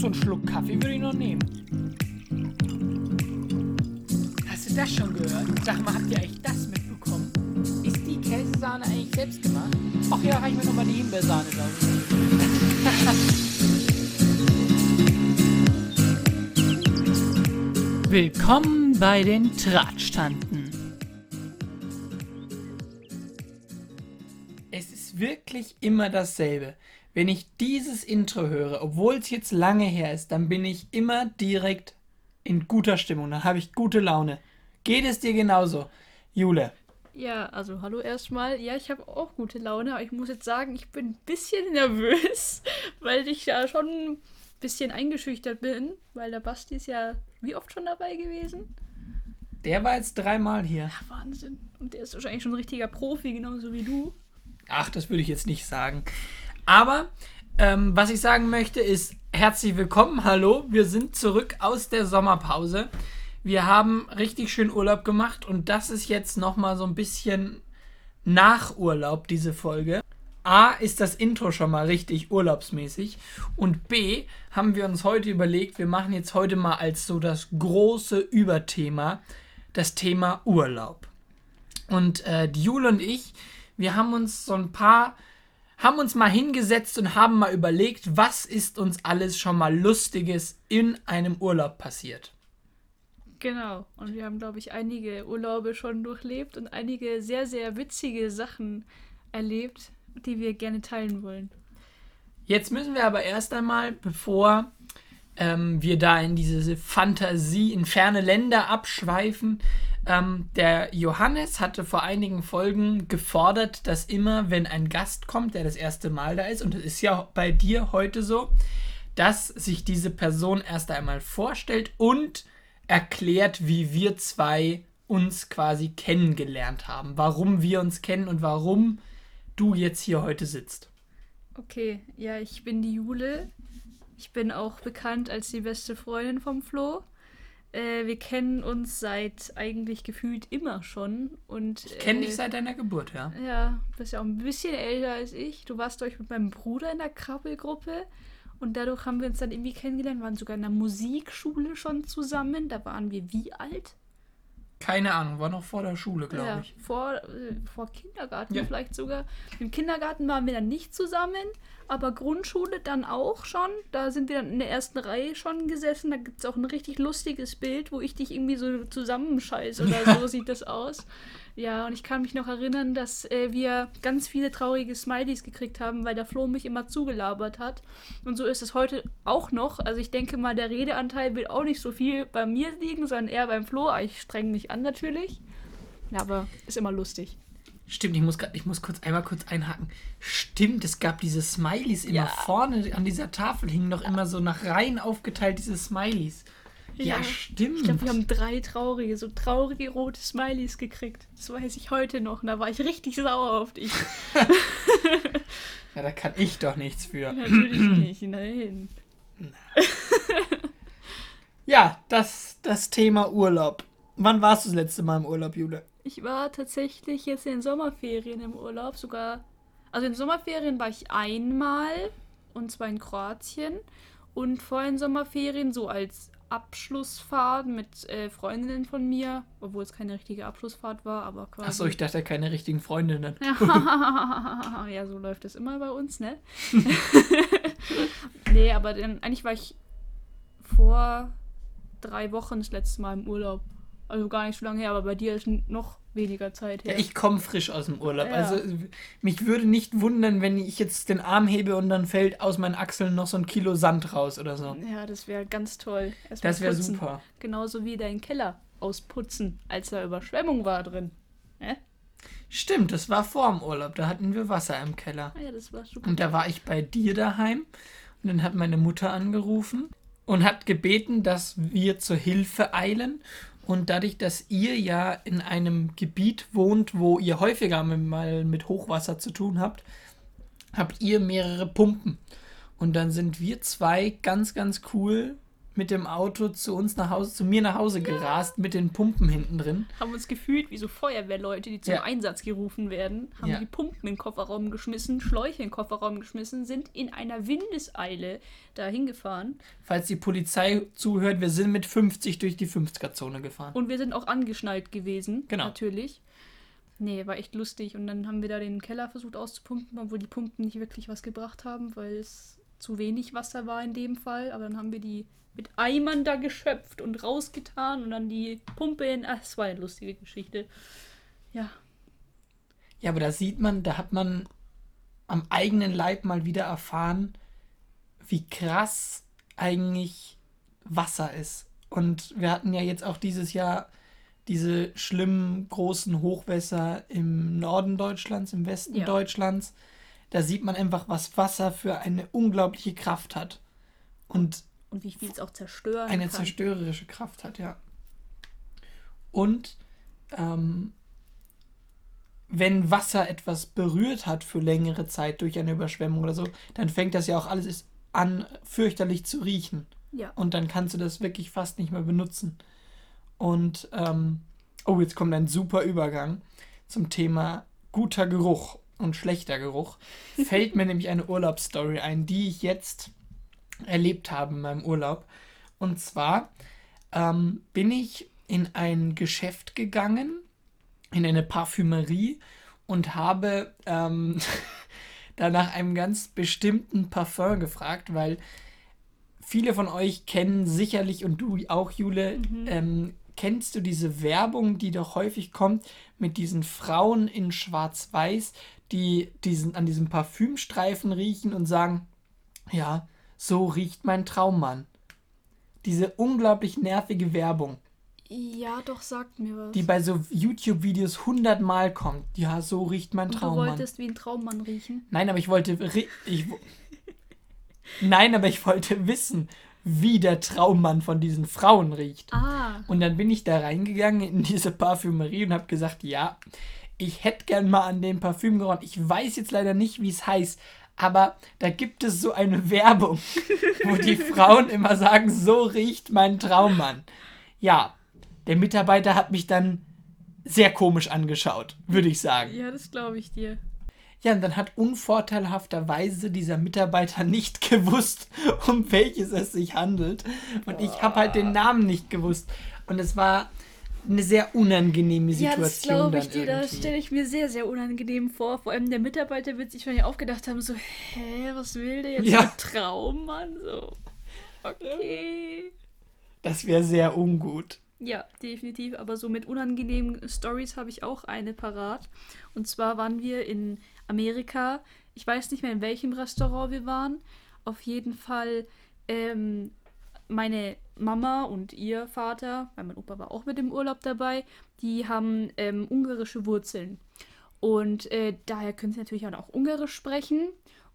so einen Schluck Kaffee würde ich noch nehmen. Hast du das schon gehört? Sag mal, habt ihr eigentlich das mitbekommen? Ist die Käsesahne eigentlich selbst gemacht? Ach ja, reicht mir nochmal die Himbeersahne drauf. Willkommen bei den Tratschtanten. Es ist wirklich immer dasselbe. Wenn ich dieses Intro höre, obwohl es jetzt lange her ist, dann bin ich immer direkt in guter Stimmung. Dann habe ich gute Laune. Geht es dir genauso, Jule? Ja, also hallo erstmal. Ja, ich habe auch gute Laune, aber ich muss jetzt sagen, ich bin ein bisschen nervös, weil ich ja schon ein bisschen eingeschüchtert bin, weil der Basti ist ja wie oft schon dabei gewesen? Der war jetzt dreimal hier. Ja, Wahnsinn. Und der ist wahrscheinlich schon ein richtiger Profi, genauso wie du. Ach, das würde ich jetzt nicht sagen. Aber ähm, was ich sagen möchte ist, herzlich willkommen, hallo, wir sind zurück aus der Sommerpause. Wir haben richtig schön Urlaub gemacht und das ist jetzt nochmal so ein bisschen nach Urlaub, diese Folge. A ist das Intro schon mal richtig urlaubsmäßig und B haben wir uns heute überlegt, wir machen jetzt heute mal als so das große Überthema das Thema Urlaub. Und äh, die Jule und ich, wir haben uns so ein paar haben uns mal hingesetzt und haben mal überlegt, was ist uns alles schon mal Lustiges in einem Urlaub passiert. Genau. Und wir haben, glaube ich, einige Urlaube schon durchlebt und einige sehr, sehr witzige Sachen erlebt, die wir gerne teilen wollen. Jetzt müssen wir aber erst einmal, bevor ähm, wir da in diese Fantasie, in ferne Länder abschweifen, ähm, der Johannes hatte vor einigen Folgen gefordert, dass immer, wenn ein Gast kommt, der das erste Mal da ist, und das ist ja bei dir heute so, dass sich diese Person erst einmal vorstellt und erklärt, wie wir zwei uns quasi kennengelernt haben, warum wir uns kennen und warum du jetzt hier heute sitzt. Okay, ja, ich bin die Jule. Ich bin auch bekannt als die beste Freundin vom Flo. Äh, wir kennen uns seit eigentlich gefühlt immer schon. Und, ich kenne äh, dich seit deiner Geburt, ja. Ja, bist ja auch ein bisschen älter als ich. Du warst, glaube ich, mit meinem Bruder in der Krabbelgruppe. Und dadurch haben wir uns dann irgendwie kennengelernt, waren sogar in der Musikschule schon zusammen. Da waren wir wie alt? Keine Ahnung, war noch vor der Schule, glaube ja, ich. Vor, äh, vor Kindergarten ja. vielleicht sogar. Im Kindergarten waren wir dann nicht zusammen, aber Grundschule dann auch schon. Da sind wir dann in der ersten Reihe schon gesessen. Da gibt es auch ein richtig lustiges Bild, wo ich dich irgendwie so zusammenscheiße oder so sieht das aus. Ja, und ich kann mich noch erinnern, dass äh, wir ganz viele traurige Smileys gekriegt haben, weil der Flo mich immer zugelabert hat. Und so ist es heute auch noch. Also ich denke mal, der Redeanteil wird auch nicht so viel bei mir liegen, sondern eher beim Flo. Ich streng mich an natürlich. Ja, aber ist immer lustig. Stimmt, ich muss, grad, ich muss kurz einmal kurz einhaken. Stimmt, es gab diese Smileys immer ja. vorne an dieser Tafel, hingen noch immer so nach Reihen aufgeteilt, diese Smileys. Ja, ja stimmt. Ich glaube, wir haben drei traurige, so traurige rote Smileys gekriegt. Das weiß ich heute noch. Und da war ich richtig sauer auf dich. ja, da kann ich doch nichts für. Natürlich nicht, nein. ja, das, das Thema Urlaub. Wann warst du das letzte Mal im Urlaub, Jule? Ich war tatsächlich jetzt in den Sommerferien im Urlaub, sogar. Also in den Sommerferien war ich einmal und zwar in Kroatien und vor den Sommerferien so als Abschlussfahrt mit äh, Freundinnen von mir, obwohl es keine richtige Abschlussfahrt war, aber quasi. Achso, ich dachte keine richtigen Freundinnen. ja, so läuft es immer bei uns, ne? nee, aber dann, eigentlich war ich vor drei Wochen das letzte Mal im Urlaub. Also gar nicht so lange her, aber bei dir ist noch weniger Zeit her. Ja, ich komme frisch aus dem Urlaub. Ja. Also mich würde nicht wundern, wenn ich jetzt den Arm hebe und dann fällt aus meinen Achseln noch so ein Kilo Sand raus oder so. Ja, das wäre ganz toll. Erst das wäre super. Genauso wie dein Keller ausputzen, als da Überschwemmung war drin. Äh? Stimmt, das war vor dem Urlaub. Da hatten wir Wasser im Keller. Ah ja, das war super. Und da war ich bei dir daheim. Und dann hat meine Mutter angerufen und hat gebeten, dass wir zur Hilfe eilen und dadurch, dass ihr ja in einem Gebiet wohnt, wo ihr häufiger mal mit Hochwasser zu tun habt, habt ihr mehrere Pumpen. Und dann sind wir zwei ganz, ganz cool mit dem Auto zu uns nach Hause, zu mir nach Hause gerast mit den Pumpen hinten drin. Haben uns gefühlt wie so Feuerwehrleute, die zum Ja. Einsatz gerufen werden, haben Ja. die Pumpen in den Kofferraum geschmissen, Schläuche in den Kofferraum geschmissen, sind in einer Windeseile dahin gefahren Falls die Polizei zuhört, wir sind mit 50 durch die 50er-Zone gefahren. und wir sind auch angeschnallt gewesen. Genau. Natürlich. Nee, war echt lustig. Und dann haben wir da den Keller versucht auszupumpen, obwohl die Pumpen nicht wirklich was gebracht haben, weil es zu wenig Wasser war in dem Fall. Aber dann haben wir die mit Eimern da geschöpft und rausgetan und dann die Pumpe in. Ach, es war eine lustige Geschichte. Ja. Ja, aber da sieht man, da hat man am eigenen Leib mal wieder erfahren, wie krass eigentlich Wasser ist. Und wir hatten ja jetzt auch dieses Jahr diese schlimmen großen Hochwässer im Norden Deutschlands, im Westen Ja. Deutschlands. Da sieht man einfach, was Wasser für eine unglaubliche Kraft hat. Und Und wie viel es auch zerstören eine kann. zerstörerische Kraft hat, ja. Und ähm, wenn Wasser etwas berührt hat für längere Zeit durch eine Überschwemmung oder so, dann fängt das ja auch alles an, fürchterlich zu riechen. Ja. Und dann kannst du das wirklich fast nicht mehr benutzen. Und, ähm, oh, jetzt kommt ein super Übergang zum Thema guter Geruch und schlechter Geruch. Fällt mir nämlich eine Urlaubsstory ein, die ich jetzt erlebt habe in meinem Urlaub. Und zwar ähm, bin ich in ein Geschäft gegangen, in eine Parfümerie und habe ähm, da nach einem ganz bestimmten Parfum gefragt, weil viele von euch kennen sicherlich und du auch, Jule, ähm, kennst du diese Werbung, die doch häufig kommt mit diesen Frauen in Schwarz-Weiß, die diesen, an diesem Parfümstreifen riechen und sagen, ja, so riecht mein Traummann. Diese unglaublich nervige Werbung, Ja, doch, sagt mir was. die bei so YouTube-Videos hundertmal kommt. Ja, so riecht mein und du Traummann. wolltest wie ein Traummann riechen. Nein, aber ich wollte. Ich, Nein, aber ich wollte wissen, wie der Traummann von diesen Frauen riecht. Ah. Und dann bin ich da reingegangen in diese Parfümerie und habe gesagt, ja, ich hätte gern mal an dem Parfüm gerochen. Ich weiß jetzt leider nicht, wie es heißt, aber da gibt es so eine Werbung, wo die Frauen immer sagen, so riecht mein Traummann. Ja, der Mitarbeiter hat mich dann sehr komisch angeschaut, würde ich sagen. Ja, das glaube ich dir. Ja, und dann hat unvorteilhafterweise dieser Mitarbeiter nicht gewusst, um welches es sich handelt. Und ich habe halt den Namen nicht gewusst. Und es war eine sehr unangenehme Ja, Situation das glaube ich dir. Das stelle ich mir sehr, sehr unangenehm vor. Vor allem der Mitarbeiter wird sich wahrscheinlich aufgedacht haben, so, hä, was will der jetzt Ja. mit Traummann? So, okay. Das wäre sehr ungut. Ja, definitiv. Aber so mit unangenehmen Stories habe ich auch eine parat. Und zwar waren wir in Amerika. Ich weiß nicht mehr, in welchem Restaurant wir waren. Auf jeden Fall ähm, meine Mama und ihr Vater, weil mein Opa war auch mit im Urlaub dabei, die haben ähm, ungarische Wurzeln. Und äh, daher können sie natürlich auch Ungarisch sprechen.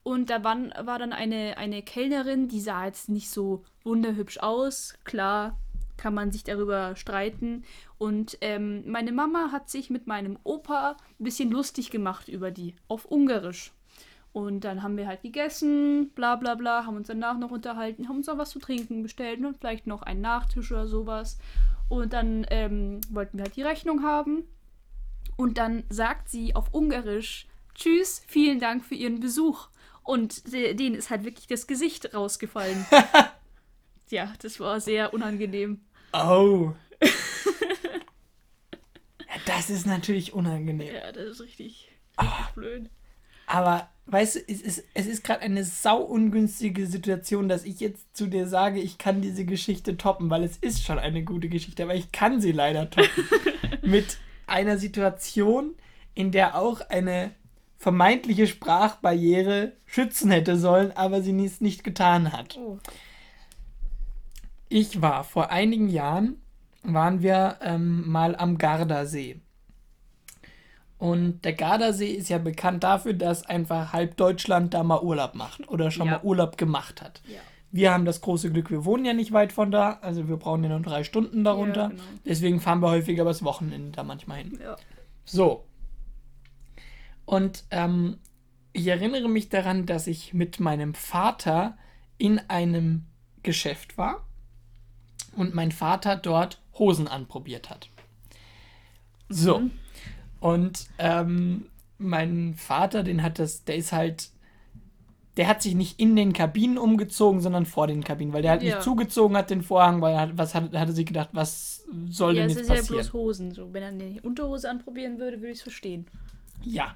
Und da waren, war dann eine, eine Kellnerin, die sah jetzt nicht so wunderhübsch aus. Klar, kann man sich darüber streiten. Und ähm, meine Mama hat sich mit meinem Opa ein bisschen lustig gemacht über die, auf Ungarisch. Und dann haben wir halt gegessen, bla bla bla, haben uns danach noch unterhalten, haben uns noch was zu trinken bestellt und vielleicht noch einen Nachtisch oder sowas. Und dann ähm, wollten wir halt die Rechnung haben. Und dann sagt sie auf Ungarisch, Tschüss, vielen Dank für Ihren Besuch. Und de- denen ist halt wirklich das Gesicht rausgefallen. ja, das war sehr unangenehm. Oh. ja, das ist natürlich unangenehm. Ja, das ist richtig, Ah. richtig blöd. Aber weißt du, es ist, es ist gerade eine sau ungünstige Situation, dass ich jetzt zu dir sage, ich kann diese Geschichte toppen, weil es ist schon eine gute Geschichte, aber ich kann sie leider toppen. Mit einer Situation, in der auch eine vermeintliche Sprachbarriere schützen hätte sollen, aber sie es nicht getan hat. Oh. Ich war vor einigen Jahren, waren wir ähm, mal am Gardasee. Und der Gardasee ist ja bekannt dafür, dass einfach halb Deutschland da mal Urlaub macht oder schon Ja. mal Urlaub gemacht hat. Ja. Wir haben das große Glück, wir wohnen ja nicht weit von da, also wir brauchen ja nur drei Stunden darunter. Ja, genau. Deswegen fahren wir häufiger übers Wochenende da manchmal hin. So. Und ähm, ich erinnere mich daran, dass ich mit meinem Vater in einem Geschäft war. und mein Vater dort Hosen anprobiert hat. So. Mhm. Und ähm, mein Vater, den hat das, der ist halt, der hat sich nicht in den Kabinen umgezogen, sondern vor den Kabinen, weil der halt Ja. nicht zugezogen hat den Vorhang, weil er hat, was hat, hatte sich gedacht, was soll Ja, denn es jetzt ist ja passieren? bloß Hosen. So, wenn er eine Unterhose anprobieren würde, würde ich es verstehen. Ja.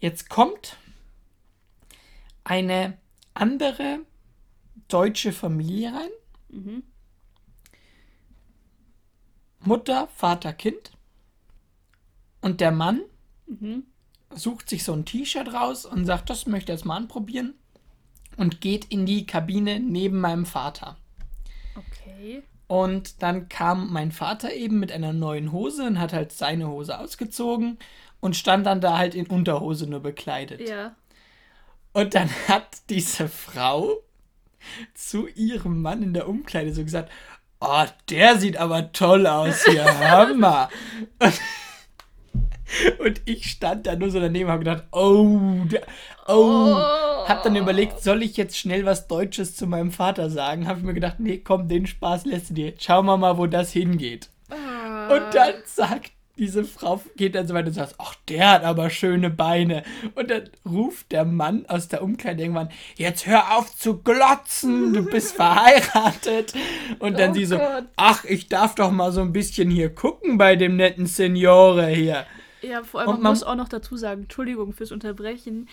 Jetzt kommt eine andere deutsche Familie rein. Mhm. Mutter, Vater, Kind. Und der Mann Mhm. sucht sich so ein T-Shirt raus und sagt, das möchte er jetzt mal anprobieren. Und geht in die Kabine neben meinem Vater. Okay. Und dann kam mein Vater eben mit einer neuen Hose und hat halt seine Hose ausgezogen und stand dann da halt in Unterhose nur bekleidet. Ja. Und dann hat diese Frau zu ihrem Mann in der Umkleide so gesagt, oh, der sieht aber toll aus hier, Hammer. Und, und ich stand da nur so daneben und habe gedacht, oh, der, oh. Hab dann überlegt, soll ich jetzt schnell was Deutsches zu meinem Vater sagen? Habe ich mir gedacht, nee, komm, den Spaß lässt du dir. Schauen wir mal, wo das hingeht. Ah. Und dann sagt diese Frau, geht dann so weiter und sagt, ach, der hat aber schöne Beine. Und dann ruft der Mann aus der Umkleide irgendwann, jetzt hör auf zu glotzen, du bist verheiratet. Und dann Oh sie so, Gott. ach, ich darf doch mal so ein bisschen hier gucken bei dem netten Signore hier. Ja, vor allem, Und man muss auch noch dazu sagen, Entschuldigung fürs Unterbrechen,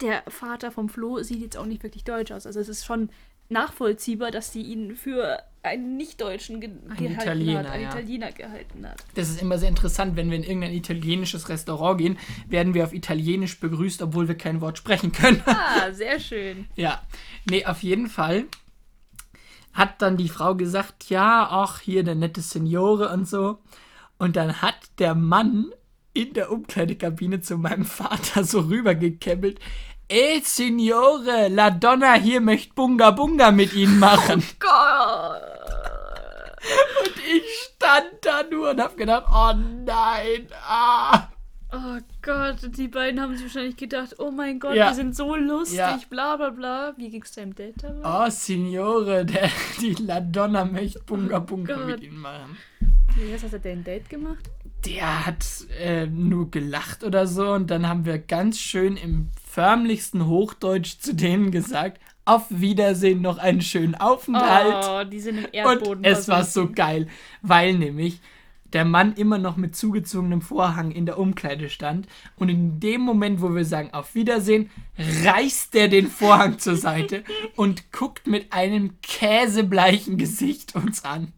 der Vater vom Flo sieht jetzt auch nicht wirklich deutsch aus. Also es ist schon nachvollziehbar, dass die ihn für einen Nicht-Deutschen ge gehalten Italiener, hat, einen ja. Italiener gehalten hat. Das ist immer sehr interessant, wenn wir in irgendein italienisches Restaurant gehen, werden wir auf Italienisch begrüßt, obwohl wir kein Wort sprechen können. Ah, sehr schön. Ja, nee, auf jeden Fall hat dann die Frau gesagt, ja, ach, hier der nette Signore und so. Und dann hat der Mann in der Umkleidekabine zu meinem Vater so rübergekämmelt. Ey, Signore, la Donna hier möchte Bunga Bunga mit Ihnen machen. Gott. Und ich stand da nur und hab gedacht, oh nein, ah. Oh Gott, die beiden haben sich wahrscheinlich gedacht, oh mein Gott, Ja. wir sind so lustig, Ja. bla bla bla. Wie ging's deinem Date dabei? Oh, Signore, der, die La Donna möchte Bunga Bunga Gott. mit Ihnen machen. Wie hast du dein Date gemacht? Der hat äh, nur gelacht oder so und dann haben wir ganz schön im förmlichsten Hochdeutsch zu denen gesagt, auf Wiedersehen, noch einen schönen Aufenthalt. Oh, die sind im Erdboden und es war so geil, weil nämlich der Mann immer noch mit zugezogenem Vorhang in der Umkleide stand und in dem Moment, wo wir sagen auf Wiedersehen, reißt er den Vorhang zur Seite und guckt mit einem käsebleichen Gesicht uns an.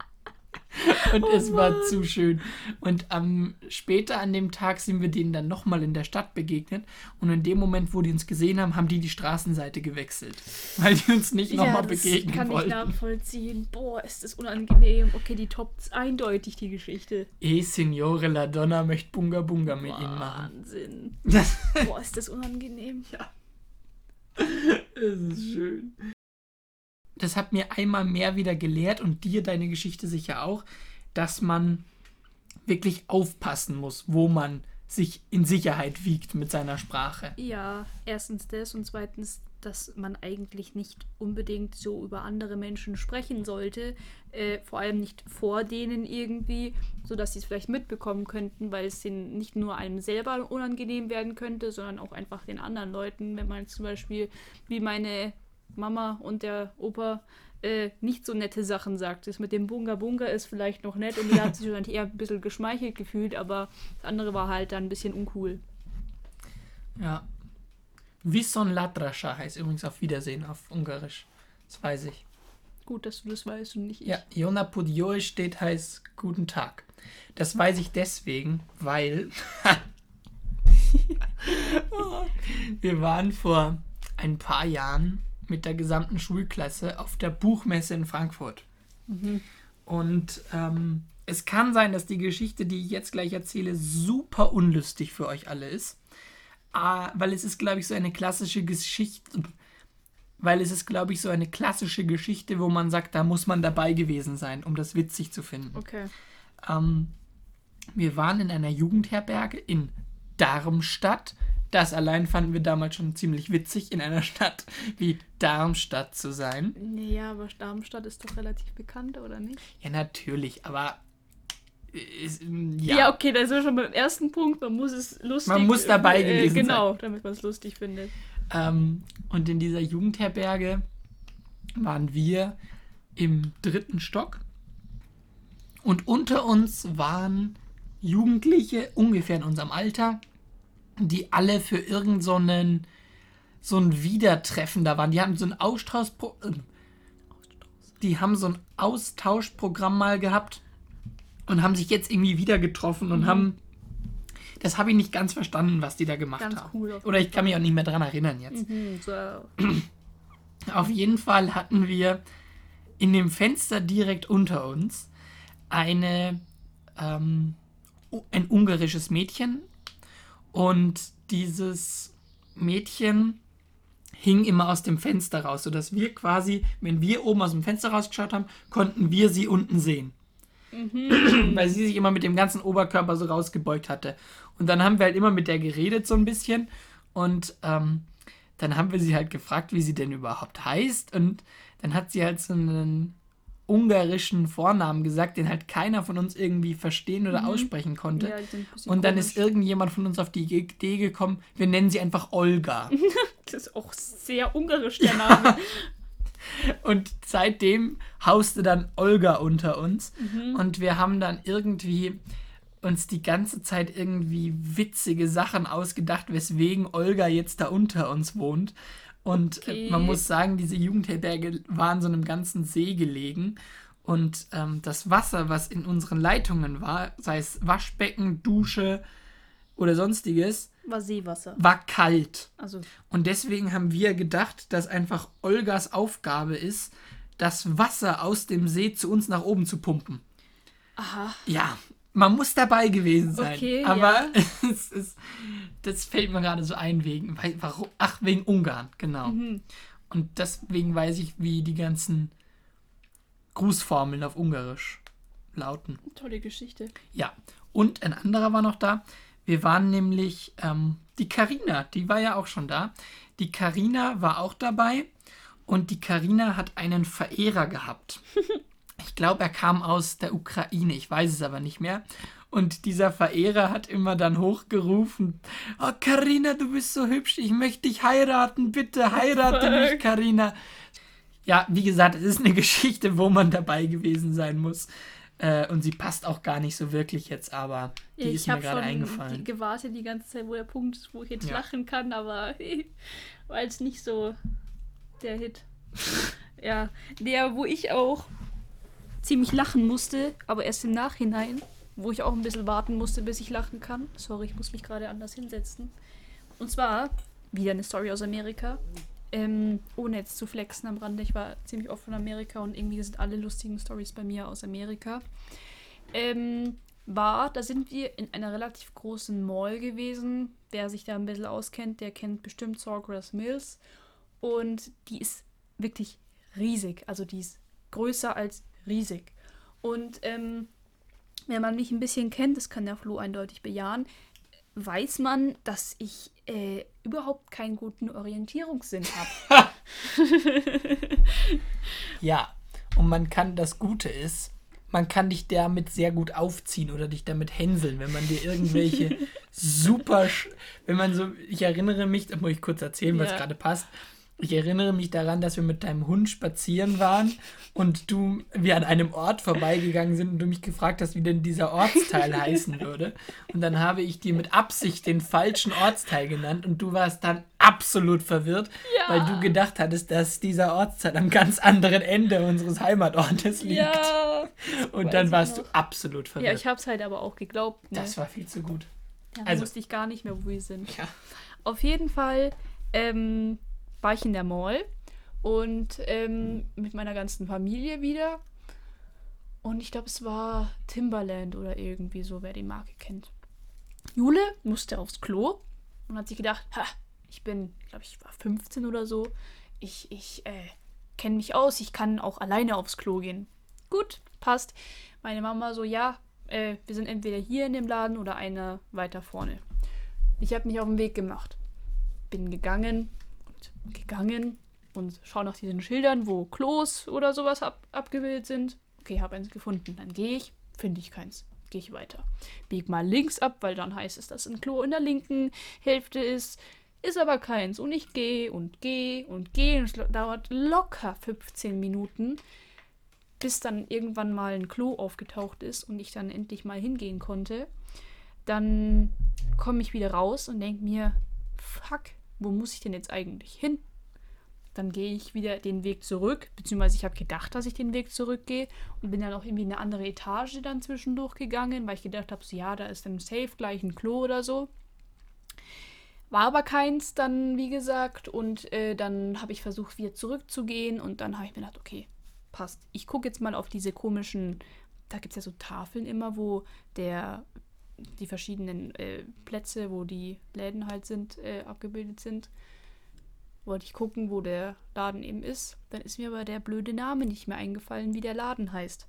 Und es war zu schön. Und am, später an dem Tag sind wir denen dann nochmal in der Stadt begegnet. Und in dem Moment, wo die uns gesehen haben, haben die die Straßenseite gewechselt. Weil die uns nicht nochmal das begegnen kann ich wollten. nachvollziehen. Boah, ist das unangenehm. Okay, die toppt eindeutig die Geschichte. Eh, Signore La Donna möchte Bunga Bunga mit ihnen machen. Wahnsinn. Boah, ist das unangenehm. das ist schön. Das hat mir einmal mehr wieder gelehrt und dir deine Geschichte sicher auch, dass man wirklich aufpassen muss, wo man sich in Sicherheit wiegt mit seiner Sprache. Ja, erstens das und zweitens, dass man eigentlich nicht unbedingt so über andere Menschen sprechen sollte. Äh, vor allem nicht vor denen irgendwie, sodass sie es vielleicht mitbekommen könnten, weil es denen nicht nur einem selber unangenehm werden könnte, sondern auch einfach den anderen Leuten. Wenn man zum Beispiel wie meine Mama und der Opa äh, nicht so nette Sachen sagt. Das mit dem Bunga Bunga ist vielleicht noch nett und die hat sich wahrscheinlich eher ein bisschen geschmeichelt gefühlt, aber das andere war halt dann ein bisschen uncool. Ja. Vison Latrascha heißt übrigens auf Wiedersehen auf Ungarisch. Das weiß ich. Gut, dass du das weißt und nicht ich. Ja, Jona Pudioi steht heißt Guten Tag. Das weiß ich deswegen, weil wir waren vor ein paar Jahren mit der gesamten Schulklasse auf der Buchmesse in Frankfurt. Und ähm, es kann sein, dass die Geschichte, die ich jetzt gleich erzähle, super unlustig für euch alle ist. Ah, weil es ist, glaube ich, so eine klassische Geschichte. Weil es ist, glaube ich, so eine klassische Geschichte, wo man sagt, da muss man dabei gewesen sein, um das witzig zu finden. Okay. Ähm, wir waren in einer Jugendherberge in Darmstadt. Das allein fanden wir damals schon ziemlich witzig, in einer Stadt wie Darmstadt zu sein. Nee, ja, aber Darmstadt ist doch relativ bekannt, oder nicht? Ja, natürlich, aber. Ist, ja. ja, okay, da sind wir schon beim ersten Punkt. Man muss es lustig Man muss dabei äh, gewesen genau, sein. Genau, damit man es lustig findet. Ähm, und in dieser Jugendherberge waren wir im dritten Stock. Und unter uns waren Jugendliche, ungefähr in unserem Alter, die alle für irgendeinen so einen, so ein Wiedertreffen da waren. Die haben so ein Austauschpro äh, die haben so ein Austauschprogramm mal gehabt und haben sich jetzt irgendwie wieder getroffen und mhm. haben das habe ich nicht ganz verstanden, was die da gemacht ganz haben. Cool, Oder ich kann mich auch nicht mehr dran erinnern jetzt. Mhm, so. Auf jeden Fall hatten wir in dem Fenster direkt unter uns eine ähm, ein ungarisches Mädchen und dieses Mädchen hing immer aus dem Fenster raus, sodass wir quasi, wenn wir oben aus dem Fenster rausgeschaut haben, konnten wir sie unten sehen. Mhm. Weil sie sich immer mit dem ganzen Oberkörper so rausgebeugt hatte. Und dann haben wir halt immer mit der geredet so ein bisschen und ähm, dann haben wir sie halt gefragt, wie sie denn überhaupt heißt und dann hat sie halt so einen ungarischen Vornamen gesagt, den halt keiner von uns irgendwie verstehen oder mhm. aussprechen konnte. Ja, und dann komisch. ist irgendjemand von uns auf die Idee gekommen, wir nennen sie einfach Olga. das ist auch sehr ungarisch, der Name. und seitdem hauste dann Olga unter uns. Mhm. Und wir haben dann irgendwie uns die ganze Zeit irgendwie witzige Sachen ausgedacht, weswegen Olga jetzt da unter uns wohnt. Und okay. man muss sagen, diese Jugendherberge war an so einem ganzen See gelegen. Und ähm, das Wasser, was in unseren Leitungen war, sei es Waschbecken, Dusche oder sonstiges, war Seewasser. War kalt. Also. Und deswegen haben wir gedacht, dass einfach Olgas Aufgabe ist, das Wasser aus dem See zu uns nach oben zu pumpen. Aha. Ja, man muss dabei gewesen sein. Okay, aber ja. es ist, das fällt mir gerade so ein wegen, warum, ach, wegen Ungarn, genau. Mhm. Und deswegen weiß ich, wie die ganzen Grußformeln auf Ungarisch lauten. Tolle Geschichte. Ja. Und ein anderer war noch da. Wir waren nämlich ähm, die Karina, die war ja auch schon da. Die Karina war auch dabei und die Karina hat einen Verehrer gehabt. Ich glaube, er kam aus der Ukraine, ich weiß es aber nicht mehr. Und dieser Verehrer hat immer dann hochgerufen: Oh, Karina, du bist so hübsch, ich möchte dich heiraten, bitte heirate mich, Karina. Ja, wie gesagt, es ist eine Geschichte, wo man dabei gewesen sein muss. Äh, und sie passt auch gar nicht so wirklich jetzt, aber die ich ist mir gerade eingefallen. Ich habe gewartet die ganze Zeit, wo der Punkt ist, wo ich jetzt ja. lachen kann, aber war jetzt nicht so der Hit. ja, der, wo ich auch ziemlich lachen musste, aber erst im Nachhinein, wo ich auch ein bisschen warten musste, bis ich lachen kann. Sorry, ich muss mich gerade anders hinsetzen. Und zwar wieder eine Story aus Amerika. Ähm, ohne jetzt zu flexen am Rande. Ich war ziemlich oft in Amerika und irgendwie sind alle lustigen Stories bei mir aus Amerika. Ähm, war, da sind wir in einer relativ großen Mall gewesen. Wer sich da ein bisschen auskennt, der kennt bestimmt Sawgrass Mills. Und die ist wirklich riesig. Also die ist größer als riesig. Und ähm, wenn man mich ein bisschen kennt, das kann der Flo eindeutig bejahen, weiß man, dass ich äh, überhaupt keinen guten Orientierungssinn habe. ja, und man kann, das Gute ist, man kann dich damit sehr gut aufziehen oder dich damit hänseln, wenn man dir irgendwelche super, wenn man so, ich erinnere mich, da muss ich kurz erzählen, was ja. gerade passt. Ich erinnere mich daran, dass wir mit deinem Hund spazieren waren und du wir an einem Ort vorbeigegangen sind und du mich gefragt hast, wie denn dieser Ortsteil heißen würde. Und dann habe ich dir mit Absicht den falschen Ortsteil genannt und du warst dann absolut verwirrt, ja. weil du gedacht hattest, dass dieser Ortsteil am ganz anderen Ende unseres Heimatortes liegt. Ja, und dann warst du absolut verwirrt. Ja, ich habe es halt aber auch geglaubt. Ne? Das war viel zu gut. Ja, also wusste ich gar nicht mehr, wo wir sind. Ja. Auf jeden Fall ähm, war ich in der Mall und ähm, mit meiner ganzen Familie wieder. Und ich glaube, es war Timberland oder irgendwie so, wer die Marke kennt. Jule musste aufs Klo und hat sich gedacht, ha, ich bin, glaube ich, war 15 oder so. Ich, ich äh, kenne mich aus, ich kann auch alleine aufs Klo gehen. Gut, passt. Meine Mama so, ja, äh, wir sind entweder hier in dem Laden oder einer weiter vorne. Ich habe mich auf den Weg gemacht. bin gegangen gegangen und schaue nach diesen Schildern, wo Klos oder sowas ab, abgebildet sind. Okay, habe eins gefunden. Dann gehe ich, finde ich keins. Gehe ich weiter. Bieg mal links ab, weil dann heißt es, dass ein Klo in der linken Hälfte ist. Ist aber keins. Und ich gehe und gehe und gehe. Und es dauert locker 15 Minuten, bis dann irgendwann mal ein Klo aufgetaucht ist und ich dann endlich mal hingehen konnte. Dann komme ich wieder raus und denke mir, fuck, wo muss ich denn jetzt eigentlich hin? Dann gehe ich wieder den Weg zurück, beziehungsweise ich habe gedacht, dass ich den Weg zurückgehe und bin dann auch irgendwie in eine andere Etage dann zwischendurch gegangen, weil ich gedacht habe, so, ja, da ist dann safe gleich ein Klo oder so. War aber keins dann, wie gesagt, und äh, dann habe ich versucht, wieder zurückzugehen und dann habe ich mir gedacht, okay, passt. Ich gucke jetzt mal auf diese komischen, da gibt es ja so Tafeln immer, wo der die verschiedenen äh, Plätze, wo die Läden halt sind, äh, abgebildet sind wollte ich gucken, wo der Laden eben ist. Dann ist mir aber der blöde Name nicht mehr eingefallen, wie der Laden heißt.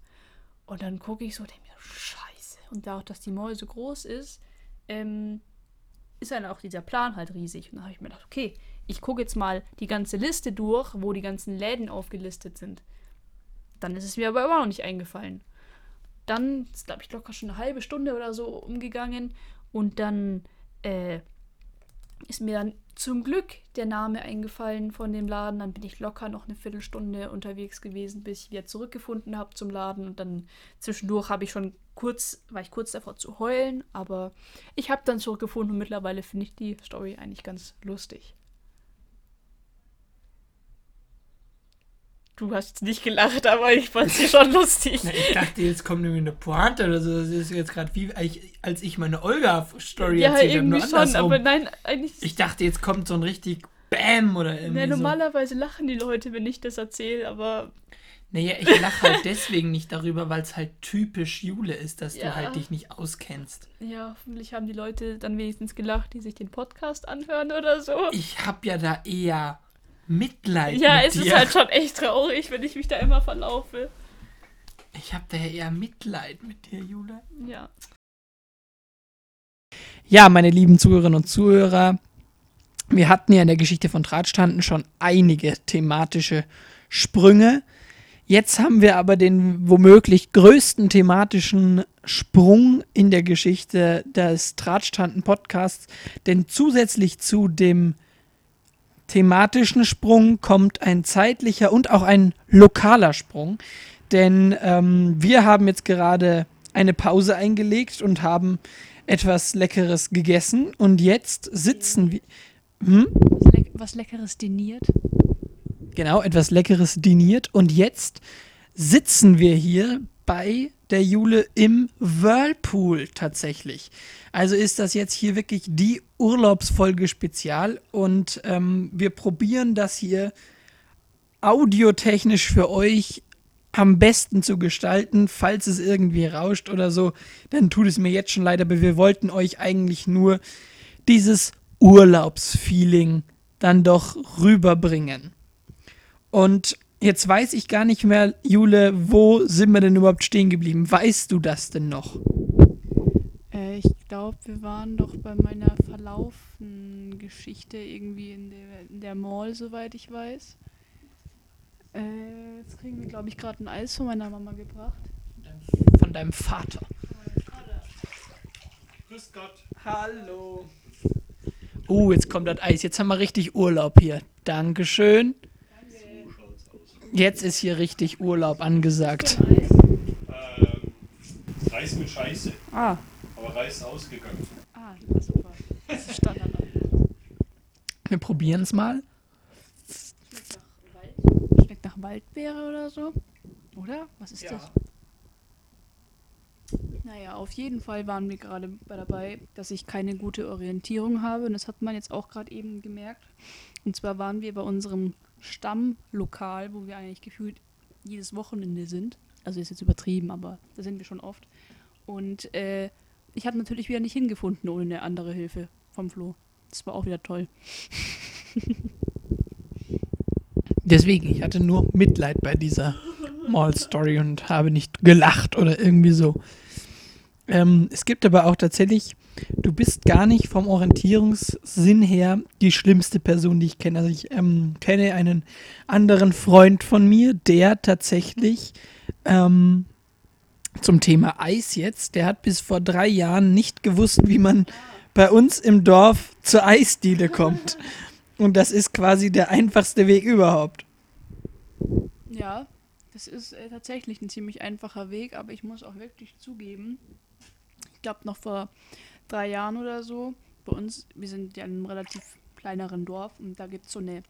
Und dann gucke ich so, denke mir, scheiße. Und da auch, dass die Mall so groß ist, ähm, ist dann auch dieser Plan halt riesig. Und dann habe ich mir gedacht, okay, ich gucke jetzt mal die ganze Liste durch, wo die ganzen Läden aufgelistet sind. Dann ist es mir aber immer noch nicht eingefallen. Dann ist, glaube ich, locker schon eine halbe Stunde oder so umgegangen. Und dann äh, ist mir dann zum Glück der Name eingefallen von dem Laden. Dann bin ich locker noch eine Viertelstunde unterwegs gewesen, bis ich wieder zurückgefunden habe zum Laden. Und dann zwischendurch habe ich schon kurz, war ich kurz davor zu heulen, aber ich habe dann zurückgefunden und mittlerweile finde ich die Story eigentlich ganz lustig. Du hast nicht gelacht, aber ich fand sie schon lustig. Na, ich dachte, jetzt kommt irgendwie eine Pointe oder so. Das ist jetzt gerade wie als ich meine Olga-Story ja, erzählt habe. Ja, irgendwie schon, aber nein, eigentlich. Ich dachte, jetzt kommt so ein richtig Bäm oder irgendwie. Ja, normalerweise so. lachen die Leute, wenn ich das erzähle, aber. Naja, ich lache halt deswegen nicht darüber, weil es halt typisch Jule ist, dass ja. du halt dich nicht auskennst. Ja, hoffentlich haben die Leute dann wenigstens gelacht, die sich den Podcast anhören oder so. Ich hab ja da eher Mitleid. Ja, mit es dir. ist halt schon echt traurig, wenn ich mich da immer verlaufe. Ich habe daher eher Mitleid mit dir, Jule. Ja. Ja, meine lieben Zuhörerinnen und Zuhörer, wir hatten ja in der Geschichte von Drahtstanden schon einige thematische Sprünge. Jetzt haben wir aber den womöglich größten thematischen Sprung in der Geschichte des Drahtstanden-Podcasts, denn zusätzlich zu dem thematischen Sprung kommt ein zeitlicher und auch ein lokaler Sprung. Denn ähm, wir haben jetzt gerade eine Pause eingelegt und haben etwas Leckeres gegessen. Und jetzt sitzen wir. Hm? Was, Le was Leckeres diniert. Genau, etwas Leckeres diniert. Und jetzt sitzen wir hier bei der Jule im Whirlpool tatsächlich. Also ist das jetzt hier wirklich die Urlaubsfolge Spezial und ähm, wir probieren das hier audiotechnisch für euch am besten zu gestalten. Falls es irgendwie rauscht oder so, dann tut es mir jetzt schon leid, aber wir wollten euch eigentlich nur dieses Urlaubsfeeling dann doch rüberbringen. Und jetzt weiß ich gar nicht mehr, Jule, wo sind wir denn überhaupt stehen geblieben? Weißt du das denn noch? Äh, ich glaube, wir waren doch bei meiner verlaufen Geschichte irgendwie in der, in der Mall, soweit ich weiß. Äh, jetzt kriegen wir, glaube ich, gerade ein Eis von meiner Mama gebracht. Von deinem Vater. Grüß Gott. Hallo. Oh, jetzt kommt das Eis. Jetzt haben wir richtig Urlaub hier. Dankeschön. Jetzt ist hier richtig Urlaub angesagt. Ähm, Reis mit Scheiße. Ah. Aber Reis ist ausgegangen. Ah, super. Das ist Standard. Wir probieren es mal. Schmeckt nach Wald. Schmeckt nach Waldbeere oder so. Oder? Was ist ja. das? Naja, auf jeden Fall waren wir gerade dabei, dass ich keine gute Orientierung habe. Und das hat man jetzt auch gerade eben gemerkt. Und zwar waren wir bei unserem Stammlokal, wo wir eigentlich gefühlt jedes Wochenende sind. Also ist jetzt übertrieben, aber da sind wir schon oft. Und äh, ich habe natürlich wieder nicht hingefunden ohne eine andere Hilfe vom Flo. Das war auch wieder toll. Deswegen, ich hatte nur Mitleid bei dieser Mall-Story und habe nicht gelacht oder irgendwie so. Ähm, es gibt aber auch tatsächlich, du bist gar nicht vom Orientierungssinn her die schlimmste Person, die ich kenne. Also ich ähm, kenne einen anderen Freund von mir, der tatsächlich ähm, zum Thema Eis jetzt, der hat bis vor drei Jahren nicht gewusst, wie man bei uns im Dorf zur Eisdiele kommt. Und das ist quasi der einfachste Weg überhaupt. Ja, das ist äh, tatsächlich ein ziemlich einfacher Weg, aber ich muss auch wirklich zugeben, glaube noch vor drei Jahren oder so, bei uns, wir sind ja in einem relativ kleineren Dorf und da gibt es so eine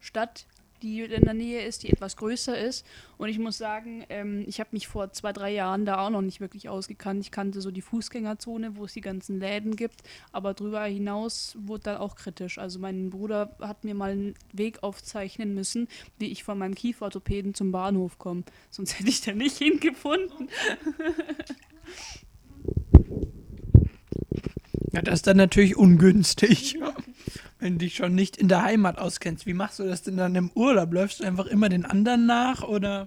Stadt, die in der Nähe ist, die etwas größer ist. Und ich muss sagen, ähm, ich habe mich vor zwei, drei Jahren da auch noch nicht wirklich ausgekannt. Ich kannte so die Fußgängerzone, wo es die ganzen Läden gibt, aber darüber hinaus wurde dann auch kritisch. Also mein Bruder hat mir mal einen Weg aufzeichnen müssen, wie ich von meinem Kieferorthopäden zum Bahnhof komme. Sonst hätte ich da nicht hingefunden. Ja, das ist dann natürlich ungünstig. Wenn du dich schon nicht in der Heimat auskennst, wie machst du das denn dann im Urlaub? Läufst du einfach immer den anderen nach oder?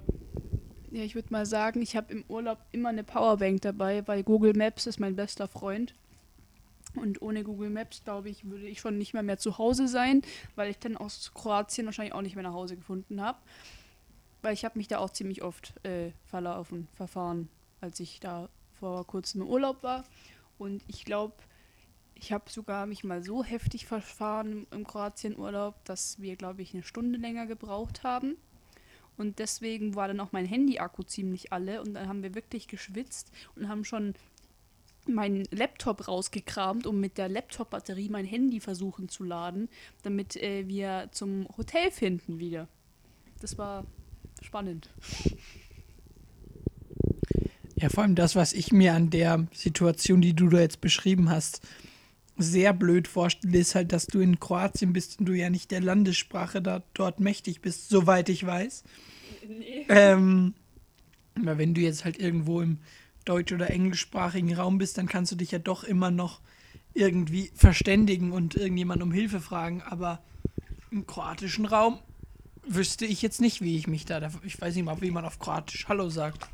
Ja, ich würde mal sagen, ich habe im Urlaub immer eine Powerbank dabei, weil Google Maps ist mein bester Freund. Und ohne Google Maps, glaube ich, würde ich schon nicht mehr mehr zu Hause sein, weil ich dann aus Kroatien wahrscheinlich auch nicht mehr nach Hause gefunden habe. Weil ich habe mich da auch ziemlich oft äh, verlaufen, verfahren, als ich da vor kurzem im Urlaub war. Und ich glaube, ich habe sogar mich mal so heftig verfahren im Kroatien-Urlaub, dass wir, glaube ich, eine Stunde länger gebraucht haben. Und deswegen war dann auch mein Handy-Akku ziemlich alle. Und dann haben wir wirklich geschwitzt und haben schon meinen Laptop rausgekramt, um mit der Laptop-Batterie mein Handy versuchen zu laden, damit äh, wir zum Hotel finden wieder. Das war spannend. Ja, vor allem das, was ich mir an der Situation, die du da jetzt beschrieben hast, sehr blöd vorstelle, ist halt, dass du in Kroatien bist und du ja nicht der Landessprache da, dort mächtig bist, soweit ich weiß. Nee. Ähm, aber wenn du jetzt halt irgendwo im deutsch- oder englischsprachigen Raum bist, dann kannst du dich ja doch immer noch irgendwie verständigen und irgendjemand um Hilfe fragen. Aber im kroatischen Raum wüsste ich jetzt nicht, wie ich mich da. Ich weiß nicht mal, wie man auf Kroatisch Hallo sagt.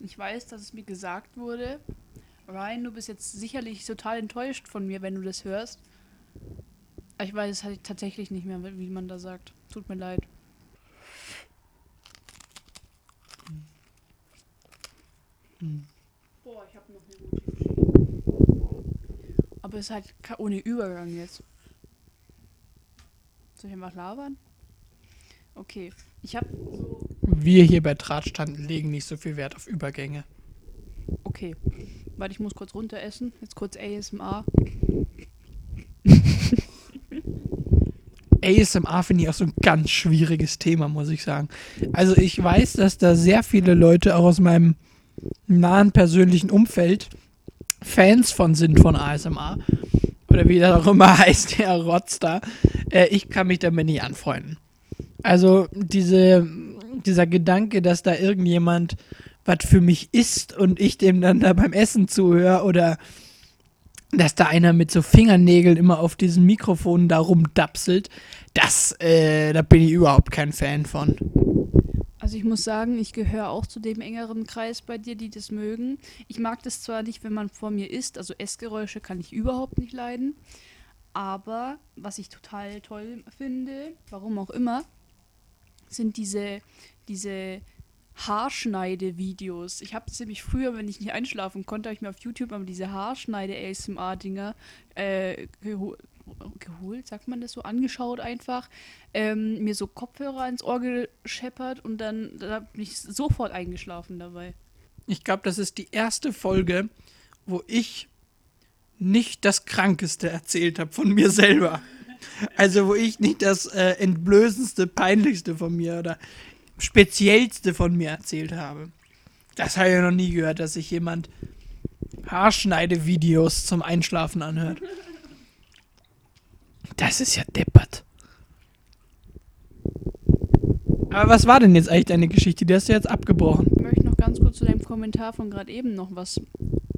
Ich weiß, dass es mir gesagt wurde, Ryan, du bist jetzt sicherlich total enttäuscht von mir, wenn du das hörst. Ich weiß es halt tatsächlich nicht mehr, wie man da sagt. Tut mir leid. Hm. Boah, ich hab noch eine gute Geschichte. Aber es ist halt ohne Übergang jetzt. Soll ich einfach labern? Okay, ich hab so. Wir hier bei Drahtstand legen nicht so viel Wert auf Übergänge. Okay. Warte, ich muss kurz runter essen. Jetzt kurz ASMR. ASMR finde ich auch so ein ganz schwieriges Thema, muss ich sagen. Also ich weiß, dass da sehr viele Leute auch aus meinem nahen persönlichen Umfeld Fans von sind von ASMR. Oder wie das auch immer heißt, der Rotz da. Äh, ich kann mich damit nicht anfreunden. Also diese, dieser Gedanke, dass da irgendjemand was für mich ist und ich dem dann da beim Essen zuhöre oder dass da einer mit so Fingernägeln immer auf diesen Mikrofonen da rumdapselt, das, äh, da bin ich überhaupt kein Fan von. Also ich muss sagen, ich gehöre auch zu dem engeren Kreis bei dir, die das mögen. Ich mag das zwar nicht, wenn man vor mir isst, also Essgeräusche kann ich überhaupt nicht leiden, aber was ich total toll finde, warum auch immer, sind diese, diese Haarschneide-Videos. Ich habe das nämlich früher, wenn ich nicht einschlafen konnte, habe ich mir auf YouTube immer diese Haarschneide-ASMR-Dinger äh, geho geholt, sagt man das so, angeschaut einfach, ähm, mir so Kopfhörer ins Ohr gescheppert und dann da bin ich sofort eingeschlafen dabei. Ich glaube, das ist die erste Folge, wo ich nicht das Krankeste erzählt habe von mir selber. Also wo ich nicht das äh, entblößendste, peinlichste von mir oder Speziellste von mir erzählt habe. Das habe ich ja noch nie gehört, dass sich jemand Haarschneidevideos zum Einschlafen anhört. Das ist ja deppert. Aber was war denn jetzt eigentlich deine Geschichte? Die hast du jetzt abgebrochen. Ich möchte noch ganz kurz zu deinem Kommentar von gerade eben noch was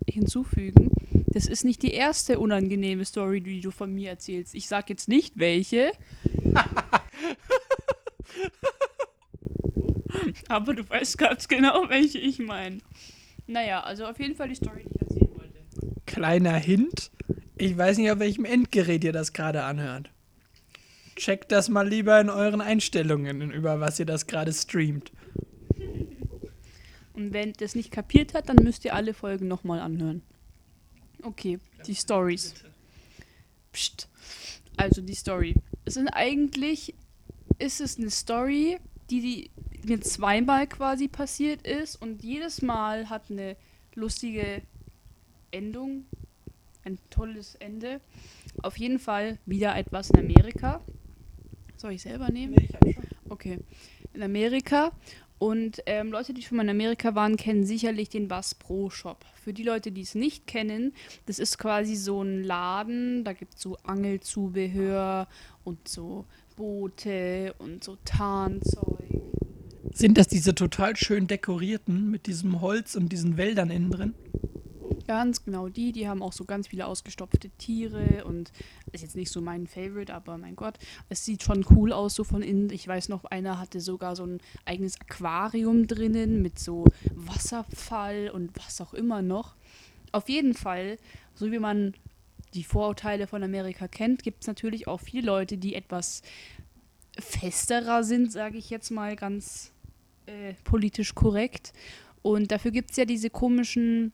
hinzufügen. Das ist nicht die erste unangenehme Story, die du von mir erzählst. Ich sag jetzt nicht welche. Aber du weißt ganz genau, welche ich meine. Naja, also auf jeden Fall die Story, die ich erzählen wollte. Kleiner Hint. Ich weiß nicht, auf welchem Endgerät ihr das gerade anhört. Checkt das mal lieber in euren Einstellungen, über was ihr das gerade streamt. Und wenn das nicht kapiert hat, dann müsst ihr alle Folgen nochmal anhören. Okay, die Stories. Psst. Also die Story. Es sind eigentlich, ist es eine Story, die, die mir zweimal quasi passiert ist und jedes Mal hat eine lustige Endung, ein tolles Ende. Auf jeden Fall wieder etwas in Amerika. Soll ich selber nehmen? Okay. In Amerika. Und ähm, Leute, die schon mal in Amerika waren, kennen sicherlich den Bass Pro Shop. Für die Leute, die es nicht kennen, das ist quasi so ein Laden, da gibt es so Angelzubehör und so Boote und so Tarnzeug. Sind das diese total schön dekorierten mit diesem Holz und diesen Wäldern innen drin? Ganz genau die, die haben auch so ganz viele ausgestopfte Tiere und ist jetzt nicht so mein Favorite, aber mein Gott, es sieht schon cool aus so von innen. Ich weiß noch, einer hatte sogar so ein eigenes Aquarium drinnen mit so Wasserfall und was auch immer noch. Auf jeden Fall, so wie man die Vorurteile von Amerika kennt, gibt es natürlich auch viele Leute, die etwas festerer sind, sage ich jetzt mal ganz äh, politisch korrekt. Und dafür gibt es ja diese komischen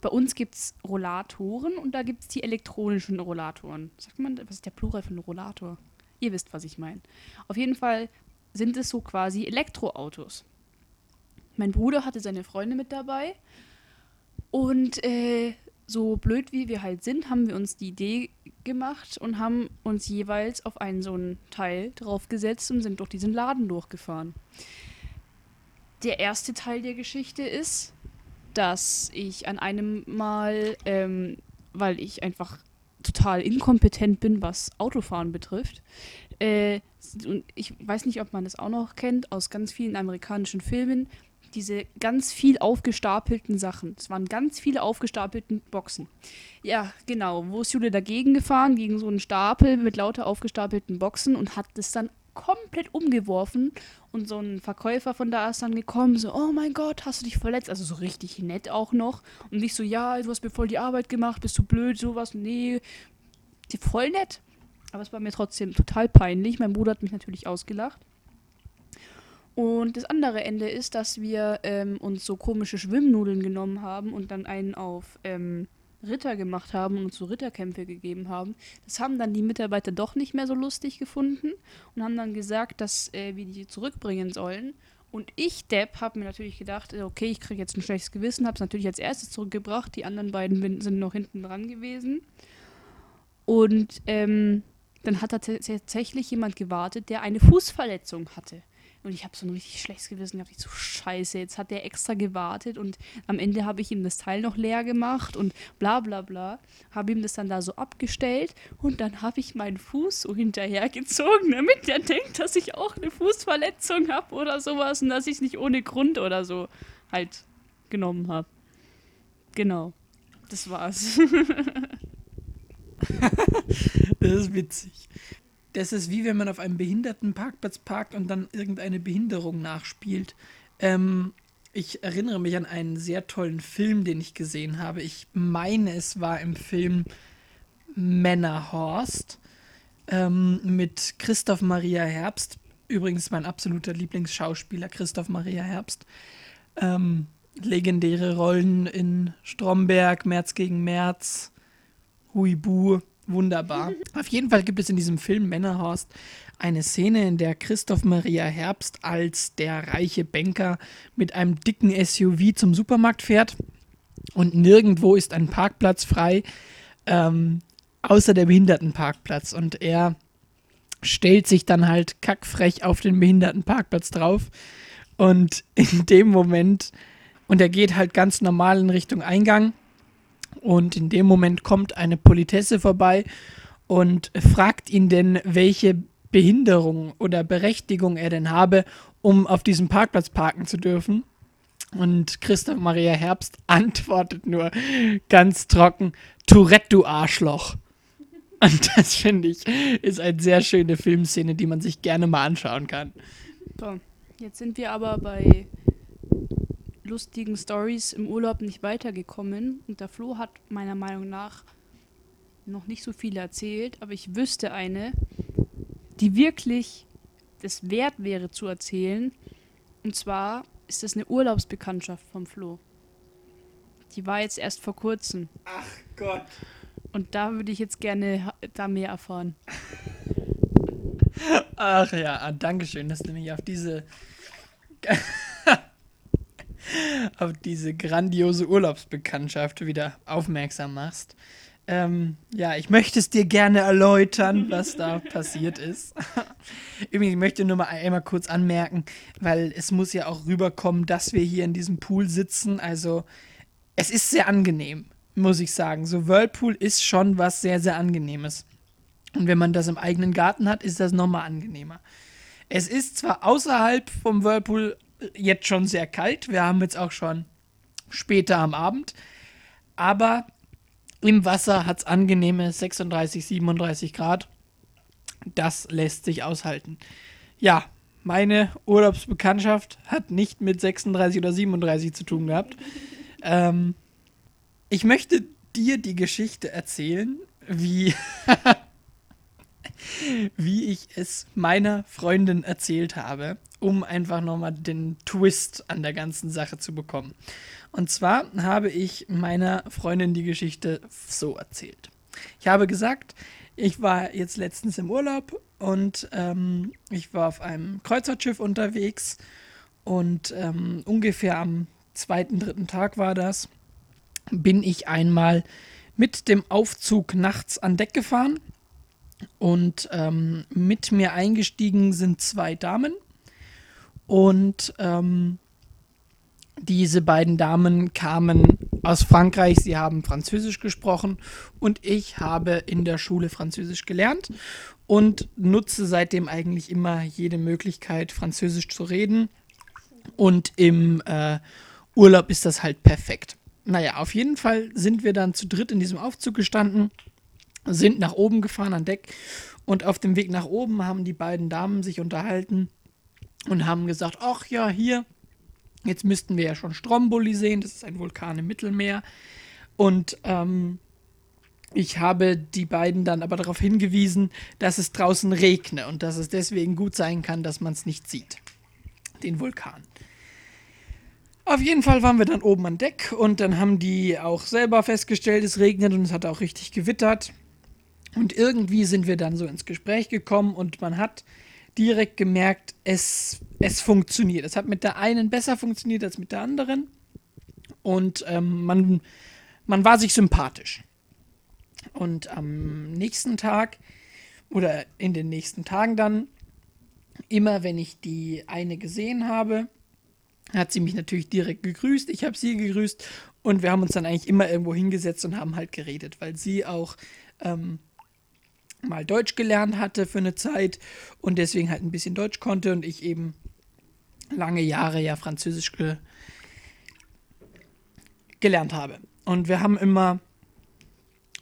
bei uns gibt es Rollatoren und da gibt es die elektronischen Rollatoren. Sagt man, was ist der Plural von Rollator? Ihr wisst, was ich meine. Auf jeden Fall sind es so quasi Elektroautos. Mein Bruder hatte seine Freunde mit dabei und äh, so blöd wie wir halt sind, haben wir uns die Idee gemacht und haben uns jeweils auf einen so einen Teil draufgesetzt und sind durch diesen Laden durchgefahren. Der erste Teil der Geschichte ist, dass ich an einem Mal, ähm, weil ich einfach total inkompetent bin, was Autofahren betrifft, äh, und ich weiß nicht, ob man das auch noch kennt, aus ganz vielen amerikanischen Filmen, diese ganz viel aufgestapelten Sachen. Es waren ganz viele aufgestapelten Boxen. Ja, genau. Wo ist Jule dagegen gefahren? Gegen so einen Stapel mit lauter aufgestapelten Boxen und hat das dann komplett umgeworfen und so ein Verkäufer von da ist dann gekommen, so, oh mein Gott, hast du dich verletzt? Also so richtig nett auch noch. Und nicht so, ja, du hast mir voll die Arbeit gemacht, bist du blöd, sowas. Nee, voll nett. Aber es war mir trotzdem total peinlich. Mein Bruder hat mich natürlich ausgelacht. Und das andere Ende ist, dass wir ähm, uns so komische Schwimmnudeln genommen haben und dann einen auf ähm, Ritter gemacht haben und so Ritterkämpfe gegeben haben. Das haben dann die Mitarbeiter doch nicht mehr so lustig gefunden und haben dann gesagt, dass äh, wir die zurückbringen sollen. Und ich, Depp, habe mir natürlich gedacht, äh, okay, ich kriege jetzt ein schlechtes Gewissen, habe es natürlich als erstes zurückgebracht. Die anderen beiden sind noch hinten dran gewesen. Und ähm, dann hat da tatsächlich jemand gewartet, der eine Fußverletzung hatte. Und ich habe so ein richtig schlechtes Gewissen gehabt. Ich so, scheiße, jetzt hat der extra gewartet und am Ende habe ich ihm das Teil noch leer gemacht und bla bla bla. Habe ihm das dann da so abgestellt und dann habe ich meinen Fuß so hinterhergezogen, damit der denkt, dass ich auch eine Fußverletzung habe oder sowas und dass ich es nicht ohne Grund oder so halt genommen habe. Genau. Das war's. das ist witzig. Das ist wie wenn man auf einem Behindertenparkplatz parkt und dann irgendeine Behinderung nachspielt. Ähm, ich erinnere mich an einen sehr tollen Film, den ich gesehen habe. Ich meine, es war im Film Männerhorst ähm, mit Christoph Maria Herbst. Übrigens mein absoluter Lieblingsschauspieler, Christoph Maria Herbst. Ähm, legendäre Rollen in Stromberg, März gegen März, Huibu. Wunderbar. Auf jeden Fall gibt es in diesem Film Männerhorst eine Szene, in der Christoph Maria Herbst als der reiche Banker mit einem dicken SUV zum Supermarkt fährt und nirgendwo ist ein Parkplatz frei, ähm, außer der Behindertenparkplatz. Und er stellt sich dann halt kackfrech auf den Behindertenparkplatz drauf und in dem Moment, und er geht halt ganz normal in Richtung Eingang und in dem Moment kommt eine Politesse vorbei und fragt ihn denn, welche Behinderung oder Berechtigung er denn habe, um auf diesem Parkplatz parken zu dürfen. Und Christoph Maria Herbst antwortet nur ganz trocken: Tourette, du Arschloch. Und das finde ich ist eine sehr schöne Filmszene, die man sich gerne mal anschauen kann. So, jetzt sind wir aber bei lustigen Stories im Urlaub nicht weitergekommen. Und der Flo hat meiner Meinung nach noch nicht so viele erzählt, aber ich wüsste eine, die wirklich das wert wäre zu erzählen. Und zwar ist das eine Urlaubsbekanntschaft vom Flo. Die war jetzt erst vor kurzem. Ach Gott. Und da würde ich jetzt gerne da mehr erfahren. Ach ja, ah, danke schön, dass du mich auf diese auf diese grandiose Urlaubsbekanntschaft wieder aufmerksam machst. Ähm, ja, ich möchte es dir gerne erläutern, was da passiert ist. Übrigens, ich möchte nur mal einmal kurz anmerken, weil es muss ja auch rüberkommen, dass wir hier in diesem Pool sitzen. Also, es ist sehr angenehm, muss ich sagen. So Whirlpool ist schon was sehr, sehr angenehmes. Und wenn man das im eigenen Garten hat, ist das nochmal angenehmer. Es ist zwar außerhalb vom Whirlpool jetzt schon sehr kalt, wir haben jetzt auch schon später am Abend, aber im Wasser hat es angenehme 36, 37 Grad. Das lässt sich aushalten. Ja, meine Urlaubsbekanntschaft hat nicht mit 36 oder 37 zu tun gehabt. Ähm, ich möchte dir die Geschichte erzählen, wie wie ich es meiner Freundin erzählt habe, um einfach nochmal den Twist an der ganzen Sache zu bekommen. Und zwar habe ich meiner Freundin die Geschichte so erzählt. Ich habe gesagt, ich war jetzt letztens im Urlaub und ähm, ich war auf einem Kreuzfahrtschiff unterwegs und ähm, ungefähr am zweiten, dritten Tag war das, bin ich einmal mit dem Aufzug nachts an Deck gefahren und ähm, mit mir eingestiegen sind zwei Damen. Und ähm, diese beiden Damen kamen aus Frankreich. Sie haben Französisch gesprochen. Und ich habe in der Schule Französisch gelernt und nutze seitdem eigentlich immer jede Möglichkeit, Französisch zu reden. Und im äh, Urlaub ist das halt perfekt. Naja, auf jeden Fall sind wir dann zu dritt in diesem Aufzug gestanden sind nach oben gefahren an Deck und auf dem Weg nach oben haben die beiden Damen sich unterhalten und haben gesagt, ach ja, hier, jetzt müssten wir ja schon Stromboli sehen, das ist ein Vulkan im Mittelmeer. Und ähm, ich habe die beiden dann aber darauf hingewiesen, dass es draußen regne und dass es deswegen gut sein kann, dass man es nicht sieht, den Vulkan. Auf jeden Fall waren wir dann oben an Deck und dann haben die auch selber festgestellt, es regnet und es hat auch richtig gewittert. Und irgendwie sind wir dann so ins Gespräch gekommen und man hat direkt gemerkt, es, es funktioniert. Es hat mit der einen besser funktioniert als mit der anderen. Und ähm, man, man war sich sympathisch. Und am nächsten Tag oder in den nächsten Tagen dann, immer wenn ich die eine gesehen habe, hat sie mich natürlich direkt gegrüßt. Ich habe sie gegrüßt und wir haben uns dann eigentlich immer irgendwo hingesetzt und haben halt geredet, weil sie auch ähm, mal Deutsch gelernt hatte für eine Zeit und deswegen halt ein bisschen Deutsch konnte und ich eben lange Jahre ja Französisch ge gelernt habe. Und wir haben immer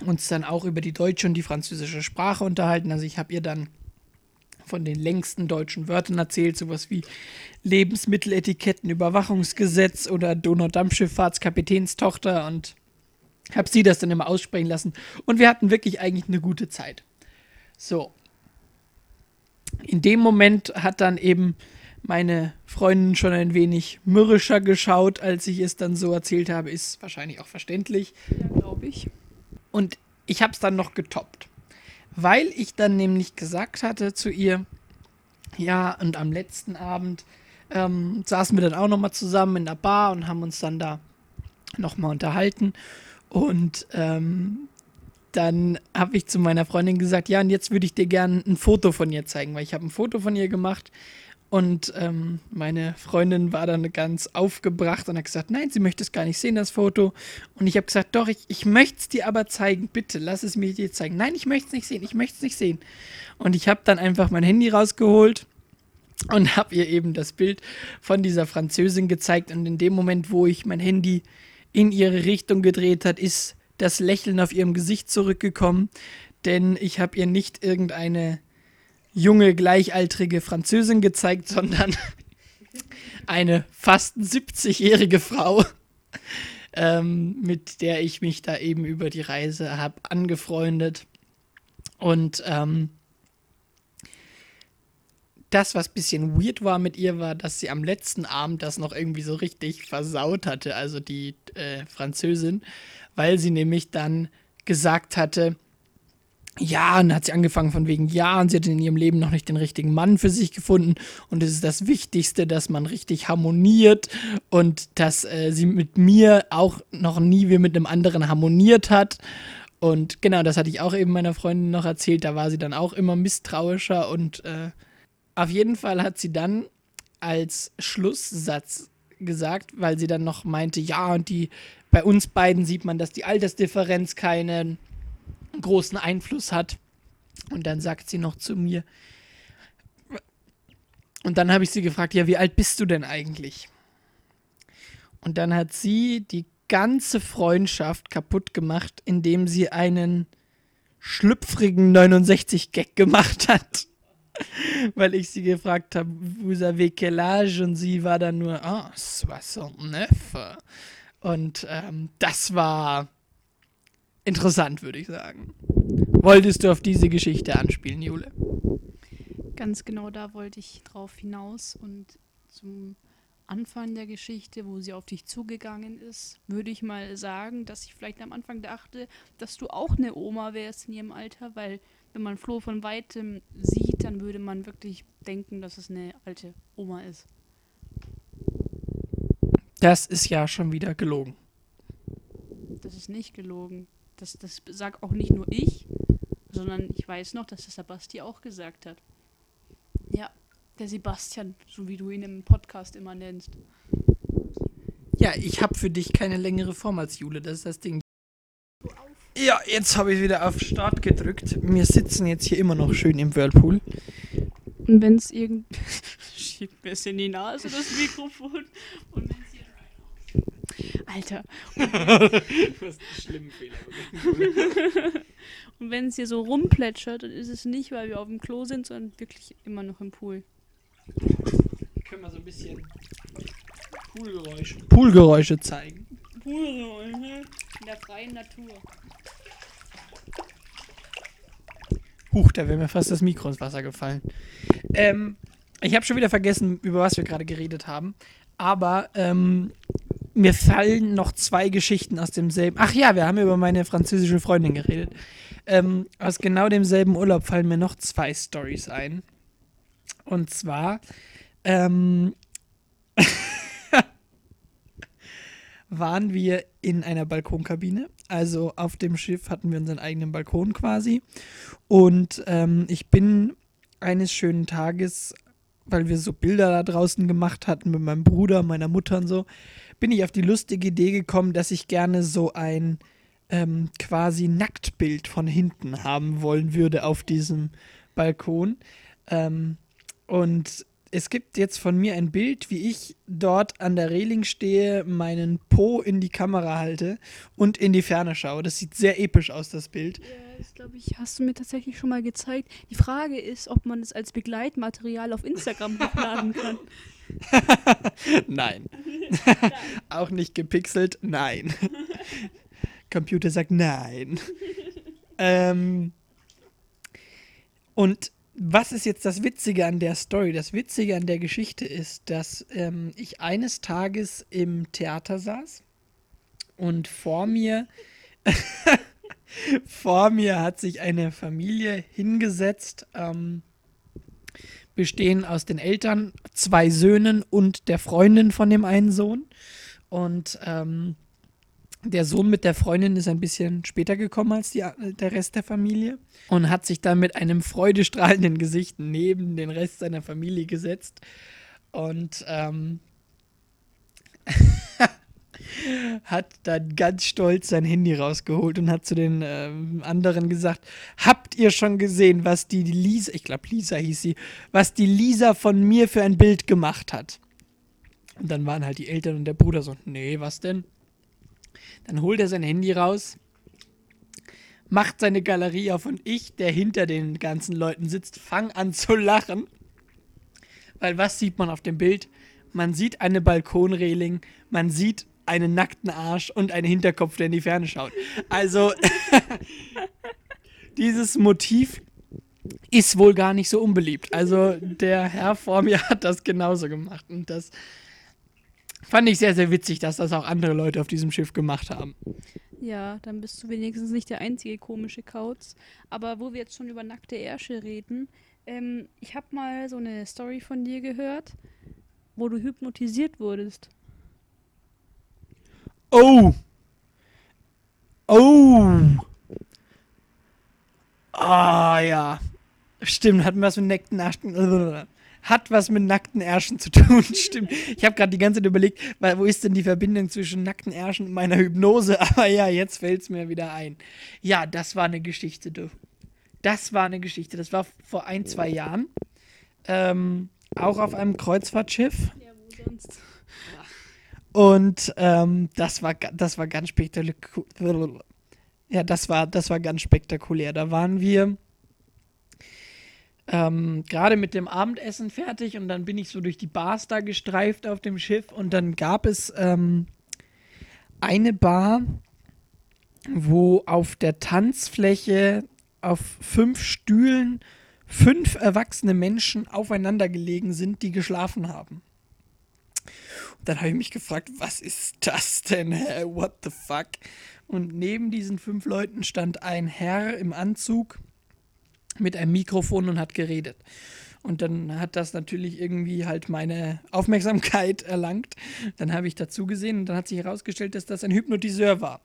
uns dann auch über die deutsche und die französische Sprache unterhalten. Also ich habe ihr dann von den längsten deutschen Wörtern erzählt, sowas wie Lebensmitteletiketten, Überwachungsgesetz oder Donaudampfschifffahrtskapitänstochter und habe sie das dann immer aussprechen lassen. Und wir hatten wirklich eigentlich eine gute Zeit. So. In dem Moment hat dann eben meine Freundin schon ein wenig mürrischer geschaut, als ich es dann so erzählt habe. Ist wahrscheinlich auch verständlich. Glaube ich. Und ich habe es dann noch getoppt. Weil ich dann nämlich gesagt hatte zu ihr, ja, und am letzten Abend ähm, saßen wir dann auch nochmal zusammen in der Bar und haben uns dann da nochmal unterhalten. Und ähm, dann habe ich zu meiner Freundin gesagt, ja, und jetzt würde ich dir gerne ein Foto von ihr zeigen, weil ich habe ein Foto von ihr gemacht und ähm, meine Freundin war dann ganz aufgebracht und hat gesagt, nein, sie möchte es gar nicht sehen, das Foto. Und ich habe gesagt, doch, ich, ich möchte es dir aber zeigen, bitte, lass es mir dir zeigen. Nein, ich möchte es nicht sehen, ich möchte es nicht sehen. Und ich habe dann einfach mein Handy rausgeholt und habe ihr eben das Bild von dieser Französin gezeigt. Und in dem Moment, wo ich mein Handy in ihre Richtung gedreht hat, ist das Lächeln auf ihrem Gesicht zurückgekommen, denn ich habe ihr nicht irgendeine junge, gleichaltrige Französin gezeigt, sondern eine fast 70-jährige Frau, ähm, mit der ich mich da eben über die Reise habe angefreundet. Und ähm, das, was ein bisschen weird war mit ihr, war, dass sie am letzten Abend das noch irgendwie so richtig versaut hatte, also die äh, Französin, weil sie nämlich dann gesagt hatte, ja, und hat sie angefangen von wegen, ja, und sie hat in ihrem Leben noch nicht den richtigen Mann für sich gefunden. Und es ist das Wichtigste, dass man richtig harmoniert und dass äh, sie mit mir auch noch nie wie mit einem anderen harmoniert hat. Und genau, das hatte ich auch eben meiner Freundin noch erzählt. Da war sie dann auch immer misstrauischer. Und äh, auf jeden Fall hat sie dann als Schlusssatz gesagt, weil sie dann noch meinte, ja, und die bei uns beiden sieht man, dass die Altersdifferenz keinen großen Einfluss hat. Und dann sagt sie noch zu mir, und dann habe ich sie gefragt, ja, wie alt bist du denn eigentlich? Und dann hat sie die ganze Freundschaft kaputt gemacht, indem sie einen schlüpfrigen 69-Gag gemacht hat. Weil ich sie gefragt habe, vous avez quel âge? Und sie war dann nur, ah, oh, 69. Und ähm, das war interessant, würde ich sagen. Wolltest du auf diese Geschichte anspielen, Jule? Ganz genau da wollte ich drauf hinaus und zum Anfang der Geschichte, wo sie auf dich zugegangen ist, würde ich mal sagen, dass ich vielleicht am Anfang dachte, dass du auch eine Oma wärst in ihrem Alter, weil wenn man Flo von weitem sieht, dann würde man wirklich denken, dass es eine alte Oma ist. Das ist ja schon wieder gelogen. Das ist nicht gelogen. Das, das sagt auch nicht nur ich, sondern ich weiß noch, dass das Sebasti auch gesagt hat. Ja, der Sebastian, so wie du ihn im Podcast immer nennst. Ja, ich habe für dich keine längere Form als Jule, das ist das Ding. Ja, jetzt habe ich wieder auf Start gedrückt. Wir sitzen jetzt hier immer noch schön im Whirlpool. Und wenn es irgend... Schiebt mir es in die Nase, das Mikrofon. Alter. du hast einen schlimmen Fehler Und wenn es hier so rumplätschert, dann ist es nicht, weil wir auf dem Klo sind, sondern wirklich immer noch im Pool. Können wir so ein bisschen Poolgeräusche, Poolgeräusche zeigen. Poolgeräusche in der freien Natur. Huch, da wäre mir fast das Mikro ins Wasser gefallen. Ähm, ich habe schon wieder vergessen, über was wir gerade geredet haben. Aber ähm, mir fallen noch zwei Geschichten aus demselben. Ach ja, wir haben über meine französische Freundin geredet. Ähm, aus genau demselben Urlaub fallen mir noch zwei Stories ein. Und zwar ähm, waren wir in einer Balkonkabine. Also auf dem Schiff hatten wir unseren eigenen Balkon quasi. Und ähm, ich bin eines schönen Tages, weil wir so Bilder da draußen gemacht hatten mit meinem Bruder, meiner Mutter und so, bin ich auf die lustige Idee gekommen, dass ich gerne so ein ähm, quasi Nacktbild von hinten haben wollen würde auf diesem Balkon. Ähm, und es gibt jetzt von mir ein Bild, wie ich dort an der Reling stehe, meinen Po in die Kamera halte und in die Ferne schaue. Das sieht sehr episch aus, das Bild. Ja, das glaube ich, hast du mir tatsächlich schon mal gezeigt. Die Frage ist, ob man es als Begleitmaterial auf Instagram hochladen kann. nein. Auch nicht gepixelt, nein. Computer sagt nein. ähm, und was ist jetzt das Witzige an der Story? Das Witzige an der Geschichte ist, dass ähm, ich eines Tages im Theater saß und vor mir vor mir hat sich eine Familie hingesetzt ähm, bestehen aus den Eltern, zwei Söhnen und der Freundin von dem einen Sohn. Und ähm, der Sohn mit der Freundin ist ein bisschen später gekommen als die, der Rest der Familie und hat sich dann mit einem freudestrahlenden Gesicht neben den Rest seiner Familie gesetzt. Und ähm, hat dann ganz stolz sein Handy rausgeholt und hat zu den äh, anderen gesagt, habt ihr schon gesehen, was die Lisa, ich glaube Lisa hieß sie, was die Lisa von mir für ein Bild gemacht hat? Und dann waren halt die Eltern und der Bruder so, nee, was denn? Dann holt er sein Handy raus, macht seine Galerie auf und ich, der hinter den ganzen Leuten sitzt, fang an zu lachen. Weil was sieht man auf dem Bild? man sieht eine Balkonreling, man sieht einen nackten Arsch und einen Hinterkopf, der in die Ferne schaut. Also, dieses Motiv ist wohl gar nicht so unbeliebt. Also, der Herr vor mir hat das genauso gemacht. Und das fand ich sehr, sehr witzig, dass das auch andere Leute auf diesem Schiff gemacht haben. Ja, dann bist du wenigstens nicht der einzige komische Kauz. Aber wo wir jetzt schon über nackte Ärsche reden, ähm, ich habe mal so eine Story von dir gehört, wo du hypnotisiert wurdest. Oh! Oh! Ah, ja. Stimmt, hat was mit nackten Ärschen. Hat was mit nackten Ärschen zu tun, stimmt. Ich habe gerade die ganze Zeit überlegt, weil, wo ist denn die Verbindung zwischen nackten Ärschen und meiner Hypnose? Aber ja, jetzt fällt es mir wieder ein. Ja, das war eine Geschichte, du. Das war eine Geschichte. Das war vor ein, zwei Jahren. Ähm, auch auf einem Kreuzfahrtschiff. Ja, wo sonst? Und ähm, das war das war ganz spektakulär. Ja, das war das war ganz spektakulär. Da waren wir ähm, gerade mit dem Abendessen fertig und dann bin ich so durch die Bars da gestreift auf dem Schiff und dann gab es ähm, eine Bar, wo auf der Tanzfläche auf fünf Stühlen fünf erwachsene Menschen aufeinander gelegen sind, die geschlafen haben. Und dann habe ich mich gefragt, was ist das denn? Hä? What the fuck? Und neben diesen fünf Leuten stand ein Herr im Anzug mit einem Mikrofon und hat geredet. Und dann hat das natürlich irgendwie halt meine Aufmerksamkeit erlangt. Dann habe ich dazu gesehen und dann hat sich herausgestellt, dass das ein Hypnotiseur war.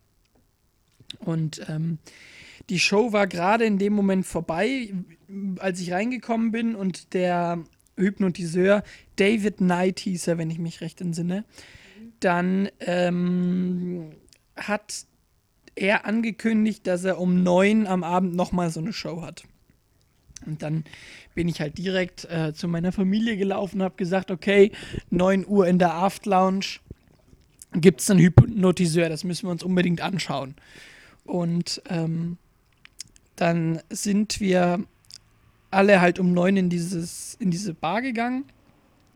Und ähm, die Show war gerade in dem Moment vorbei, als ich reingekommen bin und der Hypnotiseur, David Knight hieß er, wenn ich mich recht entsinne, dann ähm, hat er angekündigt, dass er um neun am Abend nochmal so eine Show hat. Und dann bin ich halt direkt äh, zu meiner Familie gelaufen und habe gesagt, okay, 9 Uhr in der Aft Lounge gibt es einen Hypnotiseur, das müssen wir uns unbedingt anschauen. Und ähm, dann sind wir alle halt um neun in, dieses, in diese Bar gegangen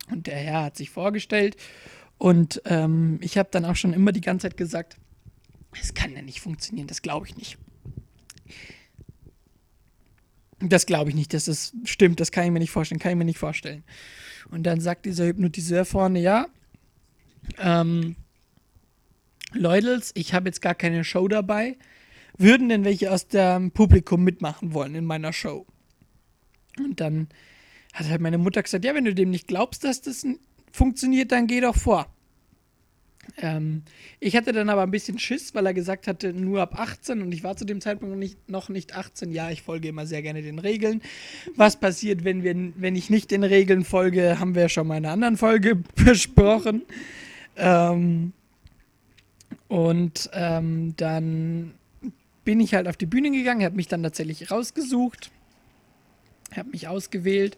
und der Herr hat sich vorgestellt und ähm, ich habe dann auch schon immer die ganze Zeit gesagt, es kann ja nicht funktionieren, das glaube ich nicht. Das glaube ich nicht, dass das stimmt, das kann ich mir nicht vorstellen, kann ich mir nicht vorstellen. Und dann sagt dieser Hypnotiseur vorne, ja, ähm, Leutels, ich habe jetzt gar keine Show dabei. Würden denn welche aus dem Publikum mitmachen wollen in meiner Show? Und dann hat halt meine Mutter gesagt, ja, wenn du dem nicht glaubst, dass das funktioniert, dann geh doch vor. Ähm, ich hatte dann aber ein bisschen Schiss, weil er gesagt hatte, nur ab 18 und ich war zu dem Zeitpunkt noch nicht, noch nicht 18. Ja, ich folge immer sehr gerne den Regeln. Was passiert, wenn, wir, wenn ich nicht den Regeln folge, haben wir ja schon mal in einer anderen Folge besprochen. Ähm, und ähm, dann bin ich halt auf die Bühne gegangen, habe mich dann tatsächlich rausgesucht, habe mich ausgewählt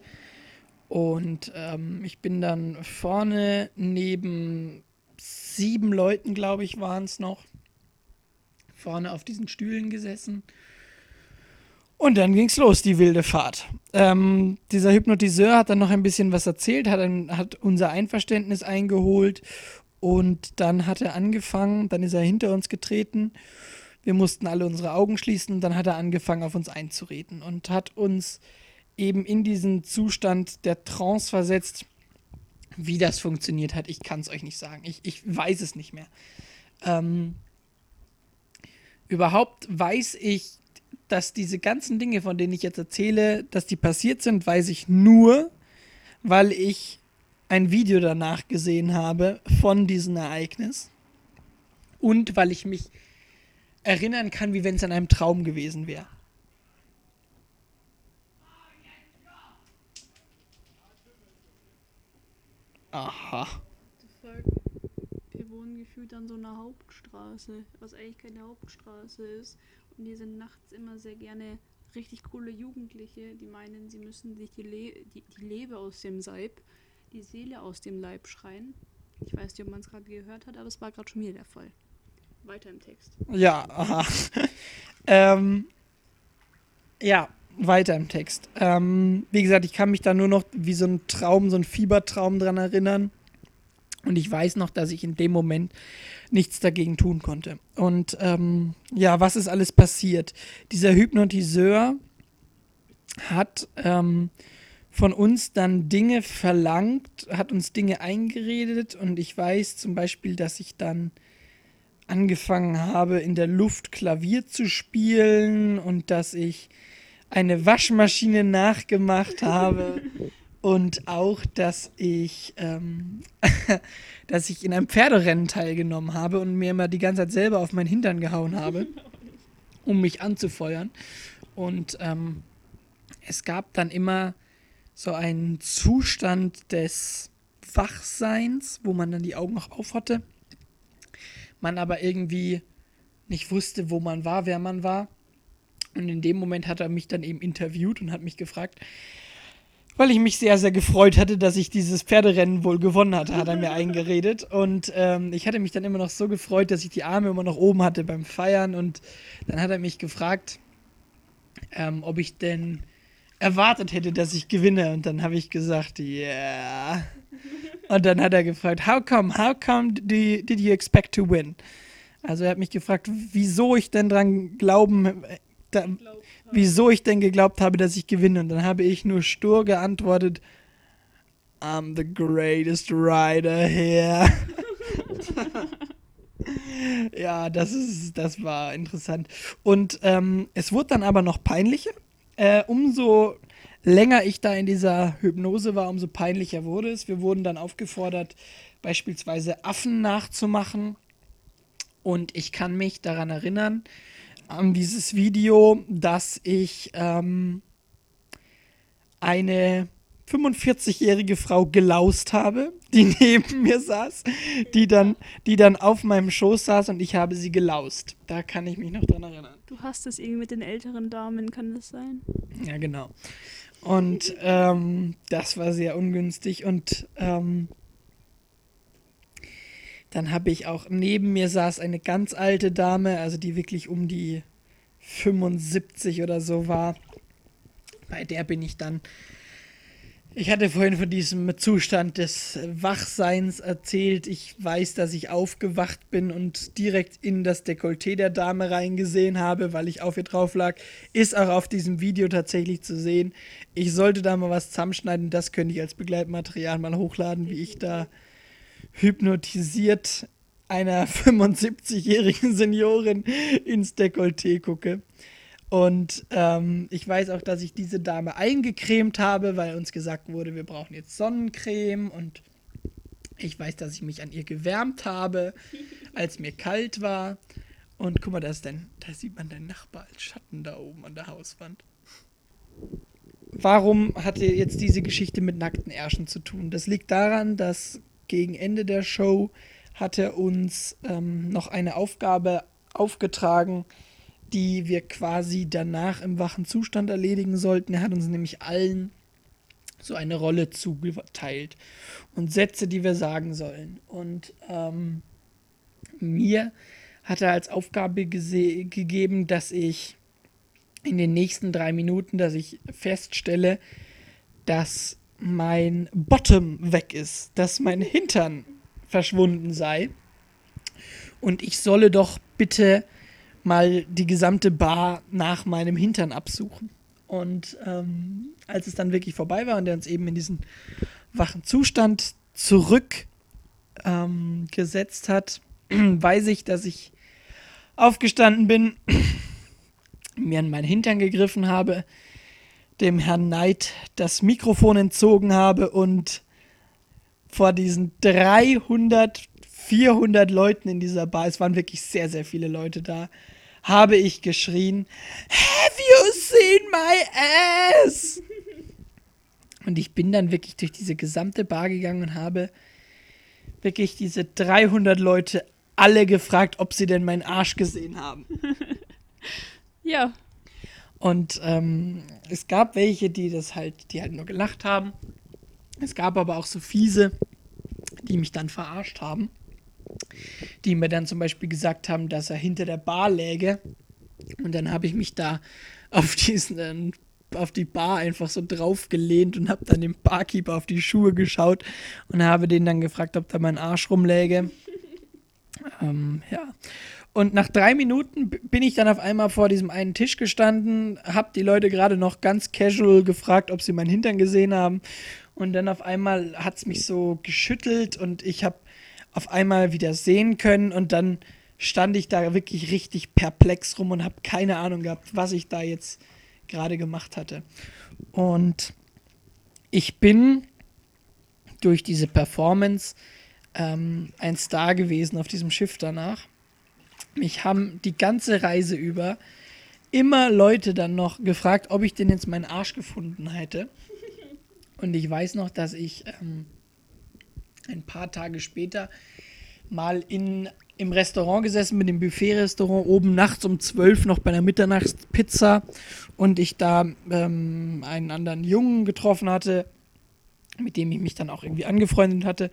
und ähm, ich bin dann vorne neben sieben Leuten, glaube ich, waren es noch, vorne auf diesen Stühlen gesessen. Und dann ging's los, die wilde Fahrt. Ähm, dieser Hypnotiseur hat dann noch ein bisschen was erzählt, hat, ein, hat unser Einverständnis eingeholt und dann hat er angefangen, dann ist er hinter uns getreten. Wir mussten alle unsere Augen schließen und dann hat er angefangen, auf uns einzureden und hat uns eben in diesen Zustand der Trance versetzt. Wie das funktioniert hat, ich kann es euch nicht sagen. Ich, ich weiß es nicht mehr. Ähm, überhaupt weiß ich, dass diese ganzen Dinge, von denen ich jetzt erzähle, dass die passiert sind, weiß ich nur, weil ich ein Video danach gesehen habe von diesem Ereignis und weil ich mich erinnern kann, wie wenn es an einem Traum gewesen wäre. Aha. Wir wohnen gefühlt an so einer Hauptstraße, was eigentlich keine Hauptstraße ist. Und hier sind nachts immer sehr gerne richtig coole Jugendliche, die meinen, sie müssen sich die, Le die, die Leber aus dem Seib, die Seele aus dem Leib schreien. Ich weiß nicht, ob man es gerade gehört hat, aber es war gerade schon wieder der Fall. Weiter im Text. Ja, aha. ähm, ja, weiter im Text. Ähm, wie gesagt, ich kann mich da nur noch wie so ein Traum, so ein Fiebertraum dran erinnern. Und ich weiß noch, dass ich in dem Moment nichts dagegen tun konnte. Und ähm, ja, was ist alles passiert? Dieser Hypnotiseur hat ähm, von uns dann Dinge verlangt, hat uns Dinge eingeredet und ich weiß zum Beispiel, dass ich dann angefangen habe, in der Luft Klavier zu spielen und dass ich eine Waschmaschine nachgemacht habe und auch, dass ich, ähm, dass ich in einem Pferderennen teilgenommen habe und mir immer die ganze Zeit selber auf meinen Hintern gehauen habe, um mich anzufeuern. Und ähm, es gab dann immer so einen Zustand des Wachseins, wo man dann die Augen noch auf hatte, man aber irgendwie nicht wusste, wo man war, wer man war. Und in dem Moment hat er mich dann eben interviewt und hat mich gefragt, weil ich mich sehr, sehr gefreut hatte, dass ich dieses Pferderennen wohl gewonnen hatte, hat er mir eingeredet. Und ähm, ich hatte mich dann immer noch so gefreut, dass ich die Arme immer noch oben hatte beim Feiern. Und dann hat er mich gefragt, ähm, ob ich denn erwartet hätte, dass ich gewinne. Und dann habe ich gesagt, ja. Yeah. Und dann hat er gefragt, how come, how come did you expect to win? Also er hat mich gefragt, wieso ich denn dran glauben, da, wieso ich denn geglaubt habe, dass ich gewinne. Und dann habe ich nur stur geantwortet, I'm the greatest rider here. ja, das ist, das war interessant. Und ähm, es wurde dann aber noch peinlicher äh, umso länger ich da in dieser Hypnose war, umso peinlicher wurde es. Wir wurden dann aufgefordert, beispielsweise Affen nachzumachen. Und ich kann mich daran erinnern, an dieses Video, dass ich ähm, eine 45-jährige Frau gelaust habe, die neben mir saß, die dann, die dann auf meinem Schoß saß und ich habe sie gelaust. Da kann ich mich noch dran erinnern. Du hast es irgendwie mit den älteren Damen, kann das sein? Ja, genau. Und ähm, das war sehr ungünstig und ähm, dann habe ich auch neben mir saß eine ganz alte Dame, also die wirklich um die 75 oder so war. Bei der bin ich dann ich hatte vorhin von diesem Zustand des Wachseins erzählt. Ich weiß, dass ich aufgewacht bin und direkt in das Dekolleté der Dame reingesehen habe, weil ich auf ihr drauf lag. Ist auch auf diesem Video tatsächlich zu sehen. Ich sollte da mal was zusammenschneiden. Das könnte ich als Begleitmaterial mal hochladen, wie ich da hypnotisiert einer 75-jährigen Seniorin ins Dekolleté gucke. Und ähm, ich weiß auch, dass ich diese Dame eingecremt habe, weil uns gesagt wurde, wir brauchen jetzt Sonnencreme. Und ich weiß, dass ich mich an ihr gewärmt habe, als mir kalt war. Und guck mal, da ist denn, da sieht man deinen Nachbar als Schatten da oben an der Hauswand. Warum hatte jetzt diese Geschichte mit nackten Ärschen zu tun? Das liegt daran, dass gegen Ende der Show hat er uns ähm, noch eine Aufgabe aufgetragen, die wir quasi danach im wachen Zustand erledigen sollten. Er hat uns nämlich allen so eine Rolle zugeteilt und Sätze, die wir sagen sollen. Und ähm, mir hat er als Aufgabe gegeben, dass ich in den nächsten drei Minuten, dass ich feststelle, dass mein Bottom weg ist, dass mein Hintern verschwunden sei. Und ich solle doch bitte mal die gesamte Bar nach meinem Hintern absuchen. Und ähm, als es dann wirklich vorbei war und er uns eben in diesen wachen Zustand zurückgesetzt ähm, hat, weiß ich, dass ich aufgestanden bin, mir an meinen Hintern gegriffen habe, dem Herrn Knight das Mikrofon entzogen habe und vor diesen 300, 400 Leuten in dieser Bar, es waren wirklich sehr, sehr viele Leute da, habe ich geschrien, Have you seen my ass? Und ich bin dann wirklich durch diese gesamte Bar gegangen und habe wirklich diese 300 Leute alle gefragt, ob sie denn meinen Arsch gesehen haben. ja. Und ähm, es gab welche, die das halt, die halt nur gelacht haben. Es gab aber auch so fiese, die mich dann verarscht haben die mir dann zum Beispiel gesagt haben, dass er hinter der Bar läge. Und dann habe ich mich da auf diesen auf die Bar einfach so draufgelehnt und habe dann dem Barkeeper auf die Schuhe geschaut und habe den dann gefragt, ob da mein Arsch rumläge. ähm, ja. Und nach drei Minuten bin ich dann auf einmal vor diesem einen Tisch gestanden, habe die Leute gerade noch ganz casual gefragt, ob sie meinen Hintern gesehen haben. Und dann auf einmal hat es mich so geschüttelt und ich habe auf einmal wieder sehen können und dann stand ich da wirklich richtig perplex rum und habe keine Ahnung gehabt, was ich da jetzt gerade gemacht hatte. Und ich bin durch diese Performance ähm, ein Star gewesen auf diesem Schiff danach. Mich haben die ganze Reise über immer Leute dann noch gefragt, ob ich denn jetzt meinen Arsch gefunden hätte. Und ich weiß noch, dass ich ähm, ein paar Tage später mal in, im Restaurant gesessen, mit dem Buffet-Restaurant, oben nachts um 12 noch bei einer Mitternachtspizza und ich da ähm, einen anderen Jungen getroffen hatte, mit dem ich mich dann auch irgendwie angefreundet hatte.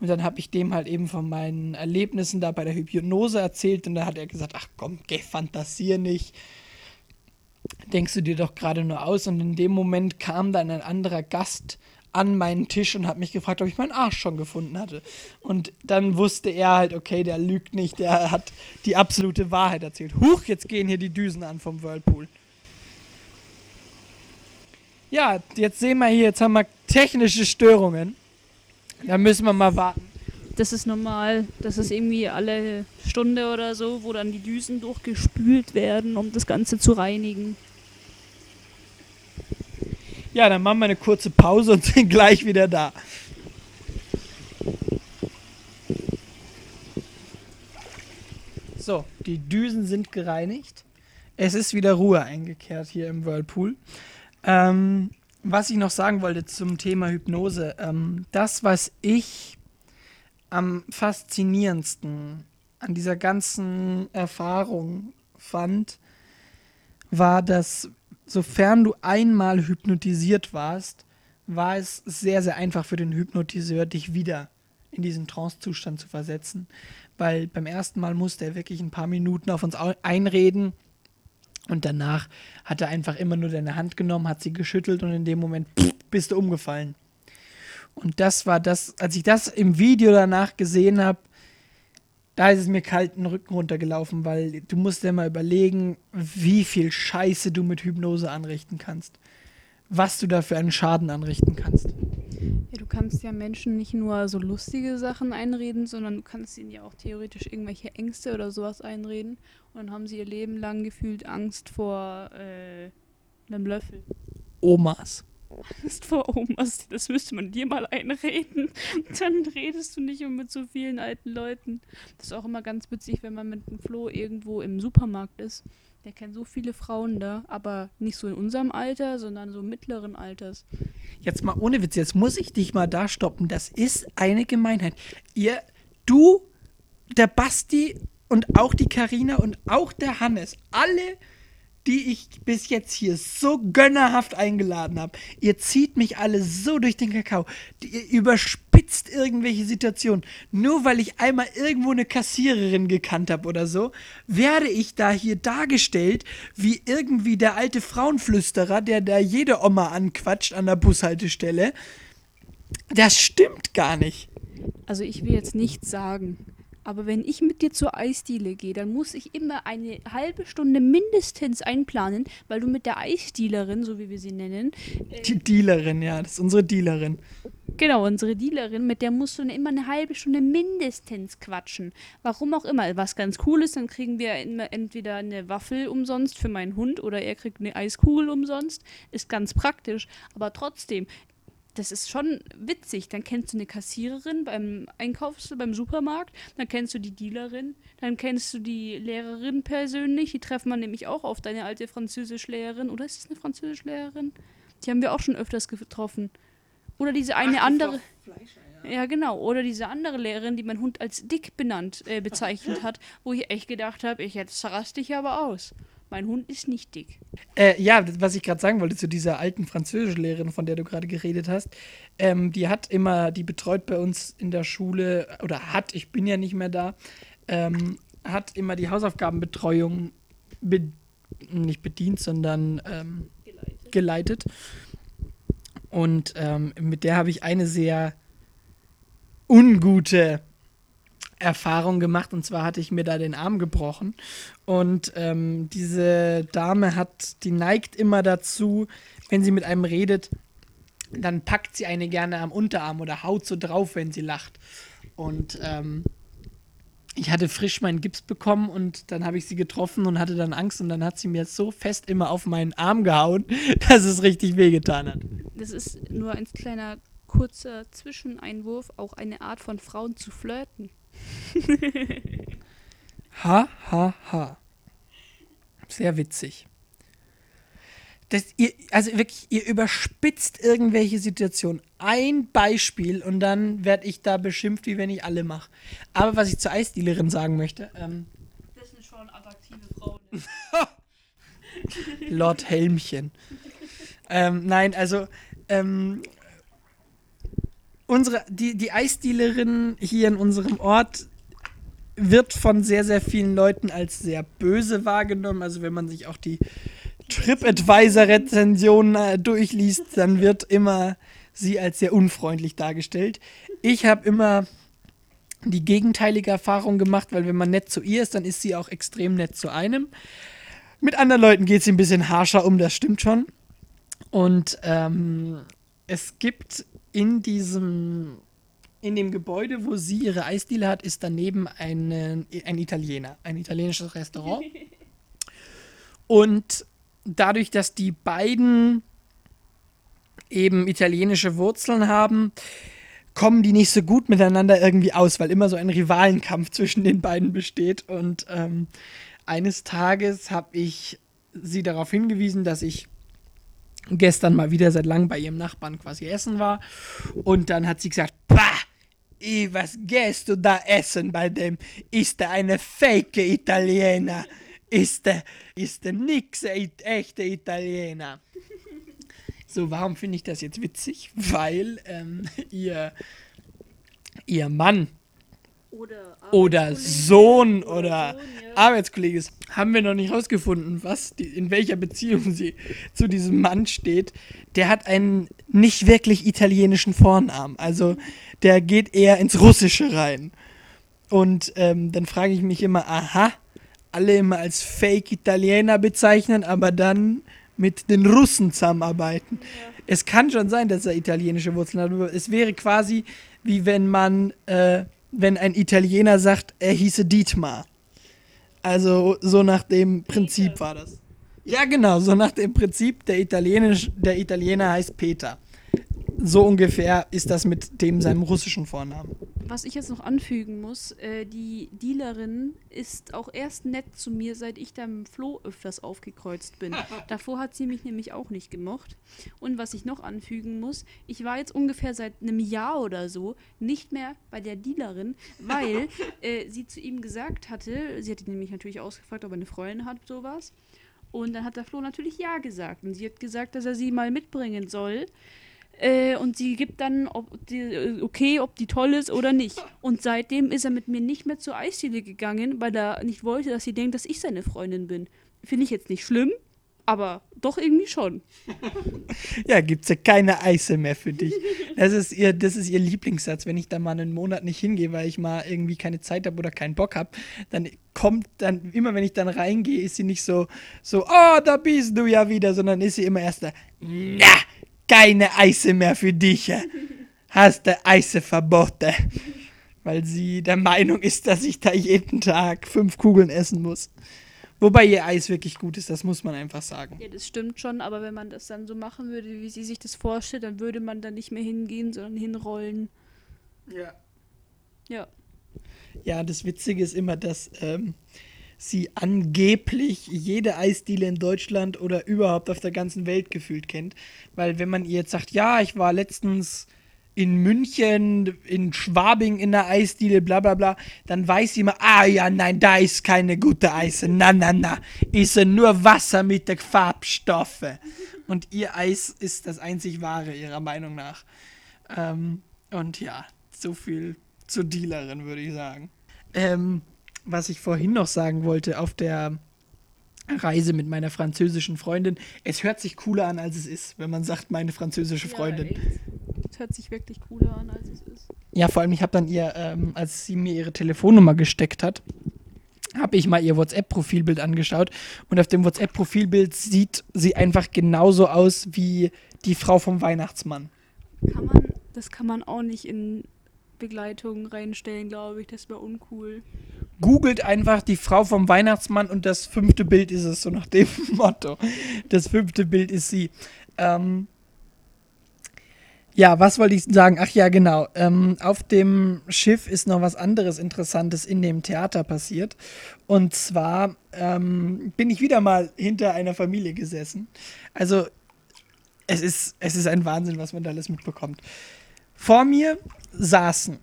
Und dann habe ich dem halt eben von meinen Erlebnissen da bei der Hypnose erzählt und da hat er gesagt, ach komm, geh, fantasier nicht. Denkst du dir doch gerade nur aus. Und in dem Moment kam dann ein anderer Gast an meinen Tisch und hat mich gefragt, ob ich meinen Arsch schon gefunden hatte. Und dann wusste er halt, okay, der lügt nicht, der hat die absolute Wahrheit erzählt. Huch, jetzt gehen hier die Düsen an vom Whirlpool. Ja, jetzt sehen wir hier, jetzt haben wir technische Störungen. Da müssen wir mal warten. Das ist normal. Das ist irgendwie alle Stunde oder so, wo dann die Düsen durchgespült werden, um das Ganze zu reinigen. Ja, dann machen wir eine kurze Pause und sind gleich wieder da. So, die Düsen sind gereinigt. Es ist wieder Ruhe eingekehrt hier im Whirlpool. Ähm, was ich noch sagen wollte zum Thema Hypnose, ähm, das, was ich am faszinierendsten an dieser ganzen Erfahrung fand, war, dass sofern du einmal hypnotisiert warst, war es sehr, sehr einfach für den Hypnotiseur, dich wieder in diesen Trance-Zustand zu versetzen. Weil beim ersten Mal musste er wirklich ein paar Minuten auf uns einreden und danach hat er einfach immer nur deine Hand genommen, hat sie geschüttelt und in dem Moment bist du umgefallen. Und das war das, als ich das im Video danach gesehen habe, da ist es mir kalt den Rücken runtergelaufen, weil du musst dir mal überlegen, wie viel Scheiße du mit Hypnose anrichten kannst. Was du da für einen Schaden anrichten kannst. Ja, du kannst ja Menschen nicht nur so lustige Sachen einreden, sondern du kannst ihnen ja auch theoretisch irgendwelche Ängste oder sowas einreden. Und dann haben sie ihr Leben lang gefühlt Angst vor äh, einem Löffel. Omas. Angst vor Omas, das müsste man dir mal einreden. Dann redest du nicht mit so vielen alten Leuten. Das ist auch immer ganz witzig, wenn man mit einem Flo irgendwo im Supermarkt ist. Der kennt so viele Frauen da, aber nicht so in unserem Alter, sondern so mittleren Alters. Jetzt mal ohne Witz, jetzt muss ich dich mal da stoppen. Das ist eine Gemeinheit. Ihr, du, der Basti und auch die Karina und auch der Hannes, alle die ich bis jetzt hier so gönnerhaft eingeladen habe. Ihr zieht mich alle so durch den Kakao. Ihr überspitzt irgendwelche Situationen. Nur weil ich einmal irgendwo eine Kassiererin gekannt habe oder so, werde ich da hier dargestellt wie irgendwie der alte Frauenflüsterer, der da jede Oma anquatscht an der Bushaltestelle. Das stimmt gar nicht. Also ich will jetzt nichts sagen. Aber wenn ich mit dir zur Eisdiele gehe, dann muss ich immer eine halbe Stunde mindestens einplanen, weil du mit der Eisdealerin, so wie wir sie nennen. Äh, die Dealerin, ja, das ist unsere Dealerin. Genau, unsere Dealerin, mit der musst du immer eine halbe Stunde mindestens quatschen. Warum auch immer. Was ganz cool ist, dann kriegen wir entweder eine Waffel umsonst für meinen Hund oder er kriegt eine Eiskugel umsonst. Ist ganz praktisch. Aber trotzdem, das ist schon witzig. Dann kennst du eine Kassiererin beim Einkaufs beim Supermarkt, dann kennst du die Dealerin, dann kennst du die Lehrerin persönlich. Die treffen wir nämlich auch auf deine alte Französischlehrerin. Oder ist es eine Französischlehrerin? Die haben wir auch schon öfters getroffen. Oder diese eine Ach, andere. Fleischer, ja. ja. genau. Oder diese andere Lehrerin, die mein Hund als dick benannt, äh, bezeichnet hat, wo ich echt gedacht habe, ich jetzt raste dich aber aus. Mein Hund ist nicht dick. Äh, ja, was ich gerade sagen wollte zu dieser alten Französischlehrerin, von der du gerade geredet hast, ähm, die hat immer, die betreut bei uns in der Schule, oder hat, ich bin ja nicht mehr da, ähm, hat immer die Hausaufgabenbetreuung be nicht bedient, sondern ähm, geleitet. geleitet. Und ähm, mit der habe ich eine sehr ungute Erfahrung gemacht. Und zwar hatte ich mir da den Arm gebrochen. Und ähm, diese Dame hat, die neigt immer dazu, wenn sie mit einem redet, dann packt sie eine gerne am Unterarm oder haut so drauf, wenn sie lacht. Und ähm, ich hatte frisch meinen Gips bekommen und dann habe ich sie getroffen und hatte dann Angst und dann hat sie mir so fest immer auf meinen Arm gehauen, dass es richtig wehgetan hat. Das ist nur ein kleiner kurzer Zwischeneinwurf, auch eine Art von Frauen zu flirten. ha, ha, ha. Sehr witzig. Das, ihr, also wirklich, ihr überspitzt irgendwelche Situationen. Ein Beispiel und dann werde ich da beschimpft, wie wenn ich alle mache. Aber was ich zur Eisdealerin sagen möchte. Ähm, das sind schon attraktive Frauen. Lord Helmchen. ähm, nein, also ähm, unsere, die, die Eisdealerin hier in unserem Ort wird von sehr, sehr vielen Leuten als sehr böse wahrgenommen. Also wenn man sich auch die TripAdvisor-Rezensionen äh, durchliest, dann wird immer sie als sehr unfreundlich dargestellt. Ich habe immer die gegenteilige Erfahrung gemacht, weil wenn man nett zu ihr ist, dann ist sie auch extrem nett zu einem. Mit anderen Leuten geht sie ein bisschen harscher um, das stimmt schon. Und ähm, es gibt in diesem, in dem Gebäude, wo sie ihre Eisdiele hat, ist daneben eine, ein Italiener, ein italienisches Restaurant. Und dadurch, dass die beiden eben italienische Wurzeln haben, kommen die nicht so gut miteinander irgendwie aus, weil immer so ein Rivalenkampf zwischen den beiden besteht. Und ähm, eines Tages habe ich sie darauf hingewiesen, dass ich gestern mal wieder seit langem bei ihrem Nachbarn quasi essen war. Und dann hat sie gesagt, bah, was gehst du da essen bei dem? Ist er eine fake Italiener? ist der, ist der nix ein echter Italiener. So, warum finde ich das jetzt witzig? Weil ähm, ihr, ihr Mann oder, oder Sohn oder, oder Sohn, ja. Arbeitskollege ist, haben wir noch nicht rausgefunden, was die, in welcher Beziehung sie zu diesem Mann steht. Der hat einen nicht wirklich italienischen Vornamen. Also der geht eher ins Russische rein. Und ähm, dann frage ich mich immer, aha, alle immer als Fake-Italiener bezeichnen, aber dann mit den Russen zusammenarbeiten. Ja. Es kann schon sein, dass er italienische Wurzeln hat, es wäre quasi wie wenn man, äh, wenn ein Italiener sagt, er hieße Dietmar. Also so nach dem Prinzip war das. Ja, genau, so nach dem Prinzip, der, Italienisch, der Italiener heißt Peter so ungefähr ist das mit dem seinem russischen Vornamen. Was ich jetzt noch anfügen muss, äh, die Dealerin ist auch erst nett zu mir, seit ich beim Flo öfters aufgekreuzt bin. Davor hat sie mich nämlich auch nicht gemocht. Und was ich noch anfügen muss, ich war jetzt ungefähr seit einem Jahr oder so nicht mehr bei der Dealerin, weil äh, sie zu ihm gesagt hatte, sie hat ihn nämlich natürlich ausgefragt, ob er eine Freundin hat, sowas. Und dann hat der Flo natürlich Ja gesagt. Und sie hat gesagt, dass er sie mal mitbringen soll. Äh, und sie gibt dann ob die, äh, okay, ob die toll ist oder nicht. Und seitdem ist er mit mir nicht mehr zur Eisdiele gegangen, weil er nicht wollte, dass sie denkt, dass ich seine Freundin bin. Finde ich jetzt nicht schlimm, aber doch irgendwie schon. ja, gibt es ja keine Eise mehr für dich. Das ist, ihr, das ist ihr Lieblingssatz. Wenn ich da mal einen Monat nicht hingehe, weil ich mal irgendwie keine Zeit habe oder keinen Bock habe, dann kommt dann, immer wenn ich dann reingehe, ist sie nicht so, so, oh, da bist du ja wieder, sondern ist sie immer erst da, na, keine Eise mehr für dich. Hast du Eise verboten. Weil sie der Meinung ist, dass ich da jeden Tag fünf Kugeln essen muss. Wobei ihr Eis wirklich gut ist, das muss man einfach sagen. Ja, das stimmt schon, aber wenn man das dann so machen würde, wie sie sich das vorstellt, dann würde man da nicht mehr hingehen, sondern hinrollen. Ja. Ja. Ja, das Witzige ist immer, dass ähm, sie angeblich jede Eisdiele in Deutschland oder überhaupt auf der ganzen Welt gefühlt kennt. Weil wenn man ihr jetzt sagt, ja, ich war letztens in München, in Schwabing in der Eisdiele, bla bla bla, dann weiß sie immer, ah ja, nein, da ist keine gute Eise, na na na, ist nur Wasser mit den Farbstoffe. Und ihr Eis ist das einzig wahre, ihrer Meinung nach. Ähm, und ja, so viel zur Dealerin, würde ich sagen. Ähm, was ich vorhin noch sagen wollte, auf der Reise mit meiner französischen Freundin. Es hört sich cooler an, als es ist, wenn man sagt, meine französische Freundin. Es hört sich wirklich cooler an, als es ist. Ja, vor allem, ich habe dann ihr, ähm, als sie mir ihre Telefonnummer gesteckt hat, habe ich mal ihr WhatsApp-Profilbild angeschaut und auf dem WhatsApp-Profilbild sieht sie einfach genauso aus wie die Frau vom Weihnachtsmann. Kann man, das kann man auch nicht in Begleitung reinstellen, glaube ich. Das wäre uncool. Googelt einfach die Frau vom Weihnachtsmann und das fünfte Bild ist es, so nach dem Motto. Das fünfte Bild ist sie. Ähm, ja, was wollte ich sagen? Ach ja, genau. Ähm, auf dem Schiff ist noch was anderes Interessantes in dem Theater passiert. Und zwar ähm, bin ich wieder mal hinter einer Familie gesessen. Also es ist, es ist ein Wahnsinn, was man da alles mitbekommt. Vor mir saßen,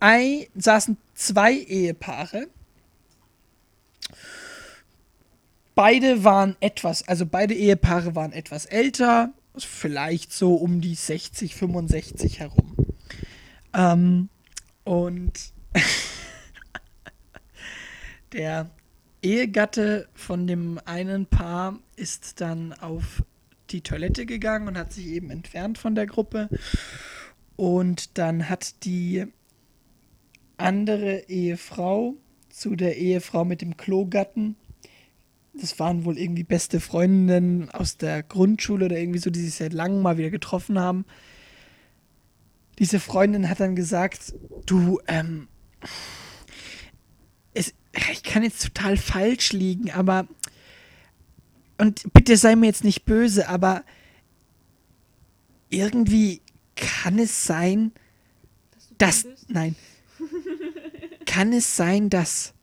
ein, saßen zwei Ehepaare. Beide waren etwas, also beide Ehepaare waren etwas älter, vielleicht so um die 60, 65 herum. Ähm, und der Ehegatte von dem einen Paar ist dann auf die Toilette gegangen und hat sich eben entfernt von der Gruppe. Und dann hat die andere Ehefrau zu der Ehefrau mit dem Klogatten das waren wohl irgendwie beste Freundinnen aus der Grundschule oder irgendwie so, die sich seit langem mal wieder getroffen haben. Diese Freundin hat dann gesagt, du, ähm, es, ich kann jetzt total falsch liegen, aber und bitte sei mir jetzt nicht böse, aber irgendwie kann es sein, dass, nein, kann es sein, dass,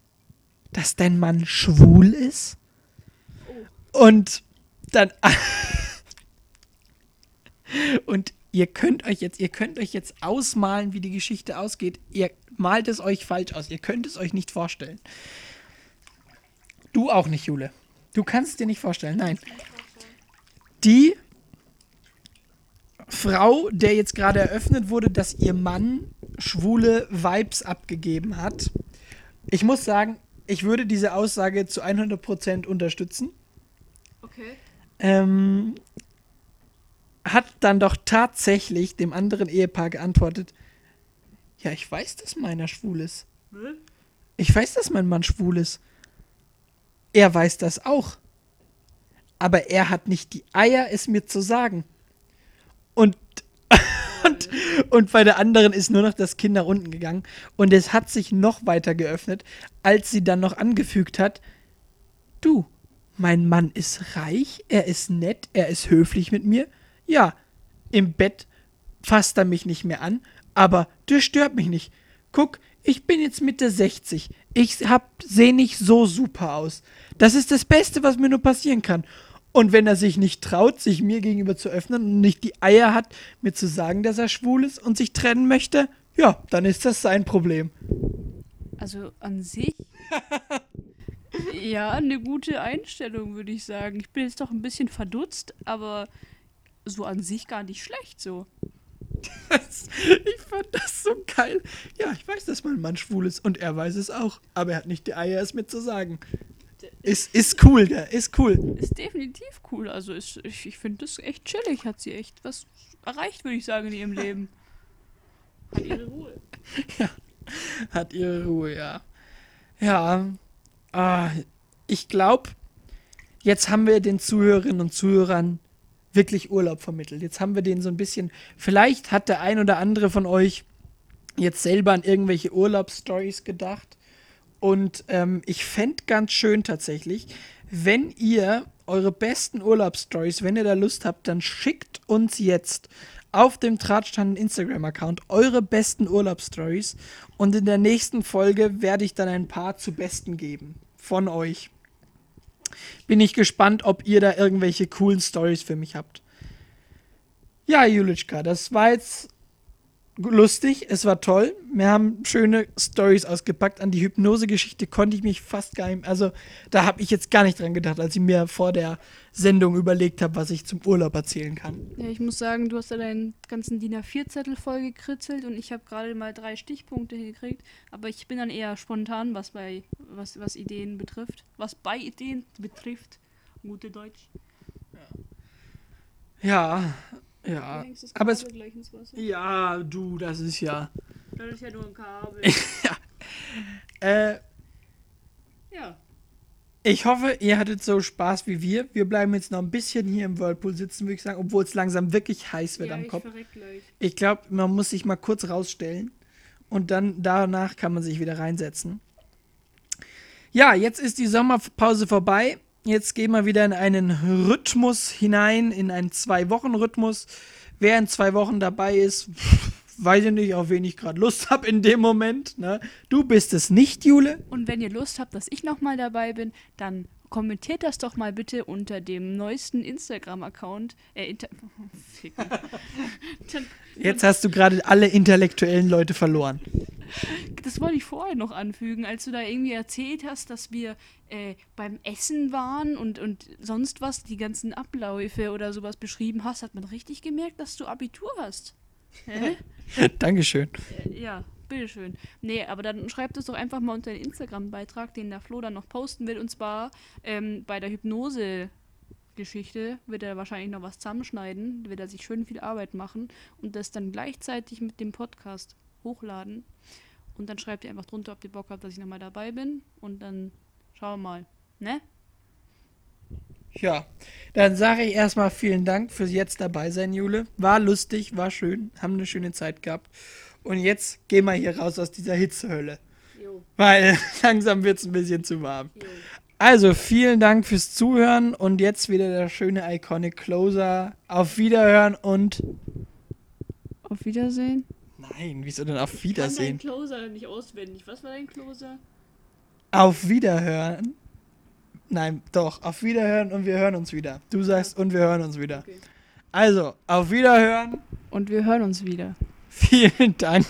dass dein Mann schwul ist? Und dann. und ihr könnt euch jetzt, ihr könnt euch jetzt ausmalen, wie die Geschichte ausgeht. Ihr malt es euch falsch aus. Ihr könnt es euch nicht vorstellen. Du auch nicht, Jule. Du kannst es dir nicht vorstellen. Nein. Die Frau, der jetzt gerade eröffnet wurde, dass ihr Mann schwule Vibes abgegeben hat. Ich muss sagen, ich würde diese Aussage zu 100% unterstützen. Okay. Ähm, hat dann doch tatsächlich dem anderen Ehepaar geantwortet, ja, ich weiß, dass meiner schwul ist. Hm? Ich weiß, dass mein Mann schwul ist. Er weiß das auch. Aber er hat nicht die Eier, es mir zu sagen. Und, und, und bei der anderen ist nur noch das Kind nach unten gegangen. Und es hat sich noch weiter geöffnet, als sie dann noch angefügt hat, du, mein Mann ist reich, er ist nett, er ist höflich mit mir. Ja, im Bett fasst er mich nicht mehr an, aber der stört mich nicht. Guck, ich bin jetzt Mitte 60. Ich sehe nicht so super aus. Das ist das Beste, was mir nur passieren kann. Und wenn er sich nicht traut, sich mir gegenüber zu öffnen und nicht die Eier hat, mir zu sagen, dass er schwul ist und sich trennen möchte, ja, dann ist das sein Problem. Also an sich Ja, eine gute Einstellung, würde ich sagen. Ich bin jetzt doch ein bisschen verdutzt, aber so an sich gar nicht schlecht so. Das, ich fand das so geil. Ja, ich weiß, dass mein Mann schwul ist und er weiß es auch, aber er hat nicht die Eier, es mir zu sagen. Ist, ist cool, der ist cool. Ist definitiv cool. Also ist, ich, ich finde das echt chillig. Hat sie echt was erreicht, würde ich sagen, in ihrem Leben. Hat ihre Ruhe. Ja, hat ihre Ruhe, ja. Ja, Ah, ich glaube, jetzt haben wir den Zuhörerinnen und Zuhörern wirklich Urlaub vermittelt. Jetzt haben wir denen so ein bisschen. Vielleicht hat der ein oder andere von euch jetzt selber an irgendwelche Urlaubsstories gedacht. Und ähm, ich fände ganz schön tatsächlich, wenn ihr eure besten Urlaubsstories, wenn ihr da Lust habt, dann schickt uns jetzt auf dem Drahtstand Instagram-Account eure besten Urlaubsstories. Und in der nächsten Folge werde ich dann ein paar zu besten geben von euch. Bin ich gespannt, ob ihr da irgendwelche coolen Stories für mich habt. Ja, Julitschka, das war jetzt lustig, es war toll. Wir haben schöne Stories ausgepackt. An die Hypnose-Geschichte konnte ich mich fast gar nicht. Also, da habe ich jetzt gar nicht dran gedacht, als ich mir vor der Sendung überlegt habe, was ich zum Urlaub erzählen kann. Ja, ich muss sagen, du hast da deinen ganzen DIN A4-Zettel voll gekritzelt und ich habe gerade mal drei Stichpunkte hingekriegt. Aber ich bin dann eher spontan, was bei was, was Ideen betrifft. Was bei Ideen betrifft. Gute Deutsch. Ja, ja. Du hängst das Aber es. Gleich ins Wasser. Ja, du, das ist ja. Das ist ja nur ein Kabel. Äh, ja. ich hoffe, ihr hattet so Spaß wie wir. Wir bleiben jetzt noch ein bisschen hier im Whirlpool sitzen, würde ich sagen, obwohl es langsam wirklich heiß wird ja, am ich Kopf. gleich. Ich glaube, man muss sich mal kurz rausstellen und dann danach kann man sich wieder reinsetzen. Ja, jetzt ist die Sommerpause vorbei. Jetzt gehen wir wieder in einen Rhythmus hinein, in einen Zwei-Wochen-Rhythmus. Wer in zwei Wochen dabei ist, weiß ich nicht, auf wen ich gerade Lust habe in dem Moment. Ne? Du bist es nicht, Jule. Und wenn ihr Lust habt, dass ich nochmal dabei bin, dann kommentiert das doch mal bitte unter dem neuesten Instagram-Account. Äh, inter Jetzt hast du gerade alle intellektuellen Leute verloren. das wollte ich vorher noch anfügen, als du da irgendwie erzählt hast, dass wir äh, beim Essen waren und, und sonst was, die ganzen Abläufe oder sowas beschrieben hast, hat man richtig gemerkt, dass du Abitur hast. Hä? Dankeschön. Äh, ja, bitteschön. Nee, aber dann schreibt es doch einfach mal unter den Instagram-Beitrag, den der Flo dann noch posten will. Und zwar ähm, bei der Hypnose-Geschichte wird er wahrscheinlich noch was zusammenschneiden, wird er sich schön viel Arbeit machen und das dann gleichzeitig mit dem Podcast hochladen. Und dann schreibt ihr einfach drunter, ob ihr Bock habt, dass ich nochmal dabei bin. Und dann schauen wir mal. Ne? Ja, dann sage ich erstmal vielen Dank fürs jetzt dabei sein, Jule. War lustig, war schön, haben eine schöne Zeit gehabt. Und jetzt gehen wir hier raus aus dieser Hitzehölle, Jo, weil langsam wird es ein bisschen zu warm. jo. Also vielen Dank fürs Zuhören und jetzt wieder der schöne Iconic Closer. Auf Wiederhören und Auf Wiedersehen. Nein, wieso denn auf Ich kann deinen Wiedersehen? Closer nicht auswendig. Was war dein Closer? Auf Wiederhören. Nein, doch, auf Wiederhören und wir hören uns wieder. Du sagst und wir hören uns wieder. Okay. Also, auf Wiederhören. Und wir hören uns wieder. Vielen Dank.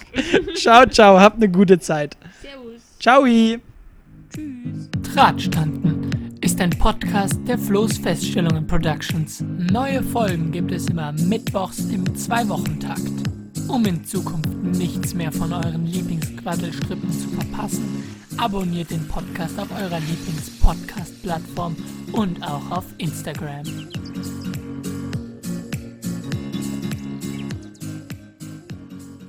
ciao, ciao, habt eine gute Zeit. Servus. Ciao. Tschüss. Drahtstanden ist ein Podcast der Floß Feststellungen Productions. Neue Folgen gibt es immer mittwochs im Zwei-Wochen-Takt. Um in Zukunft nichts mehr von euren Lieblingsquaddelstrippen zu verpassen, abonniert den Podcast auf eurer Lieblings-Podcast-Plattform und auch auf Instagram.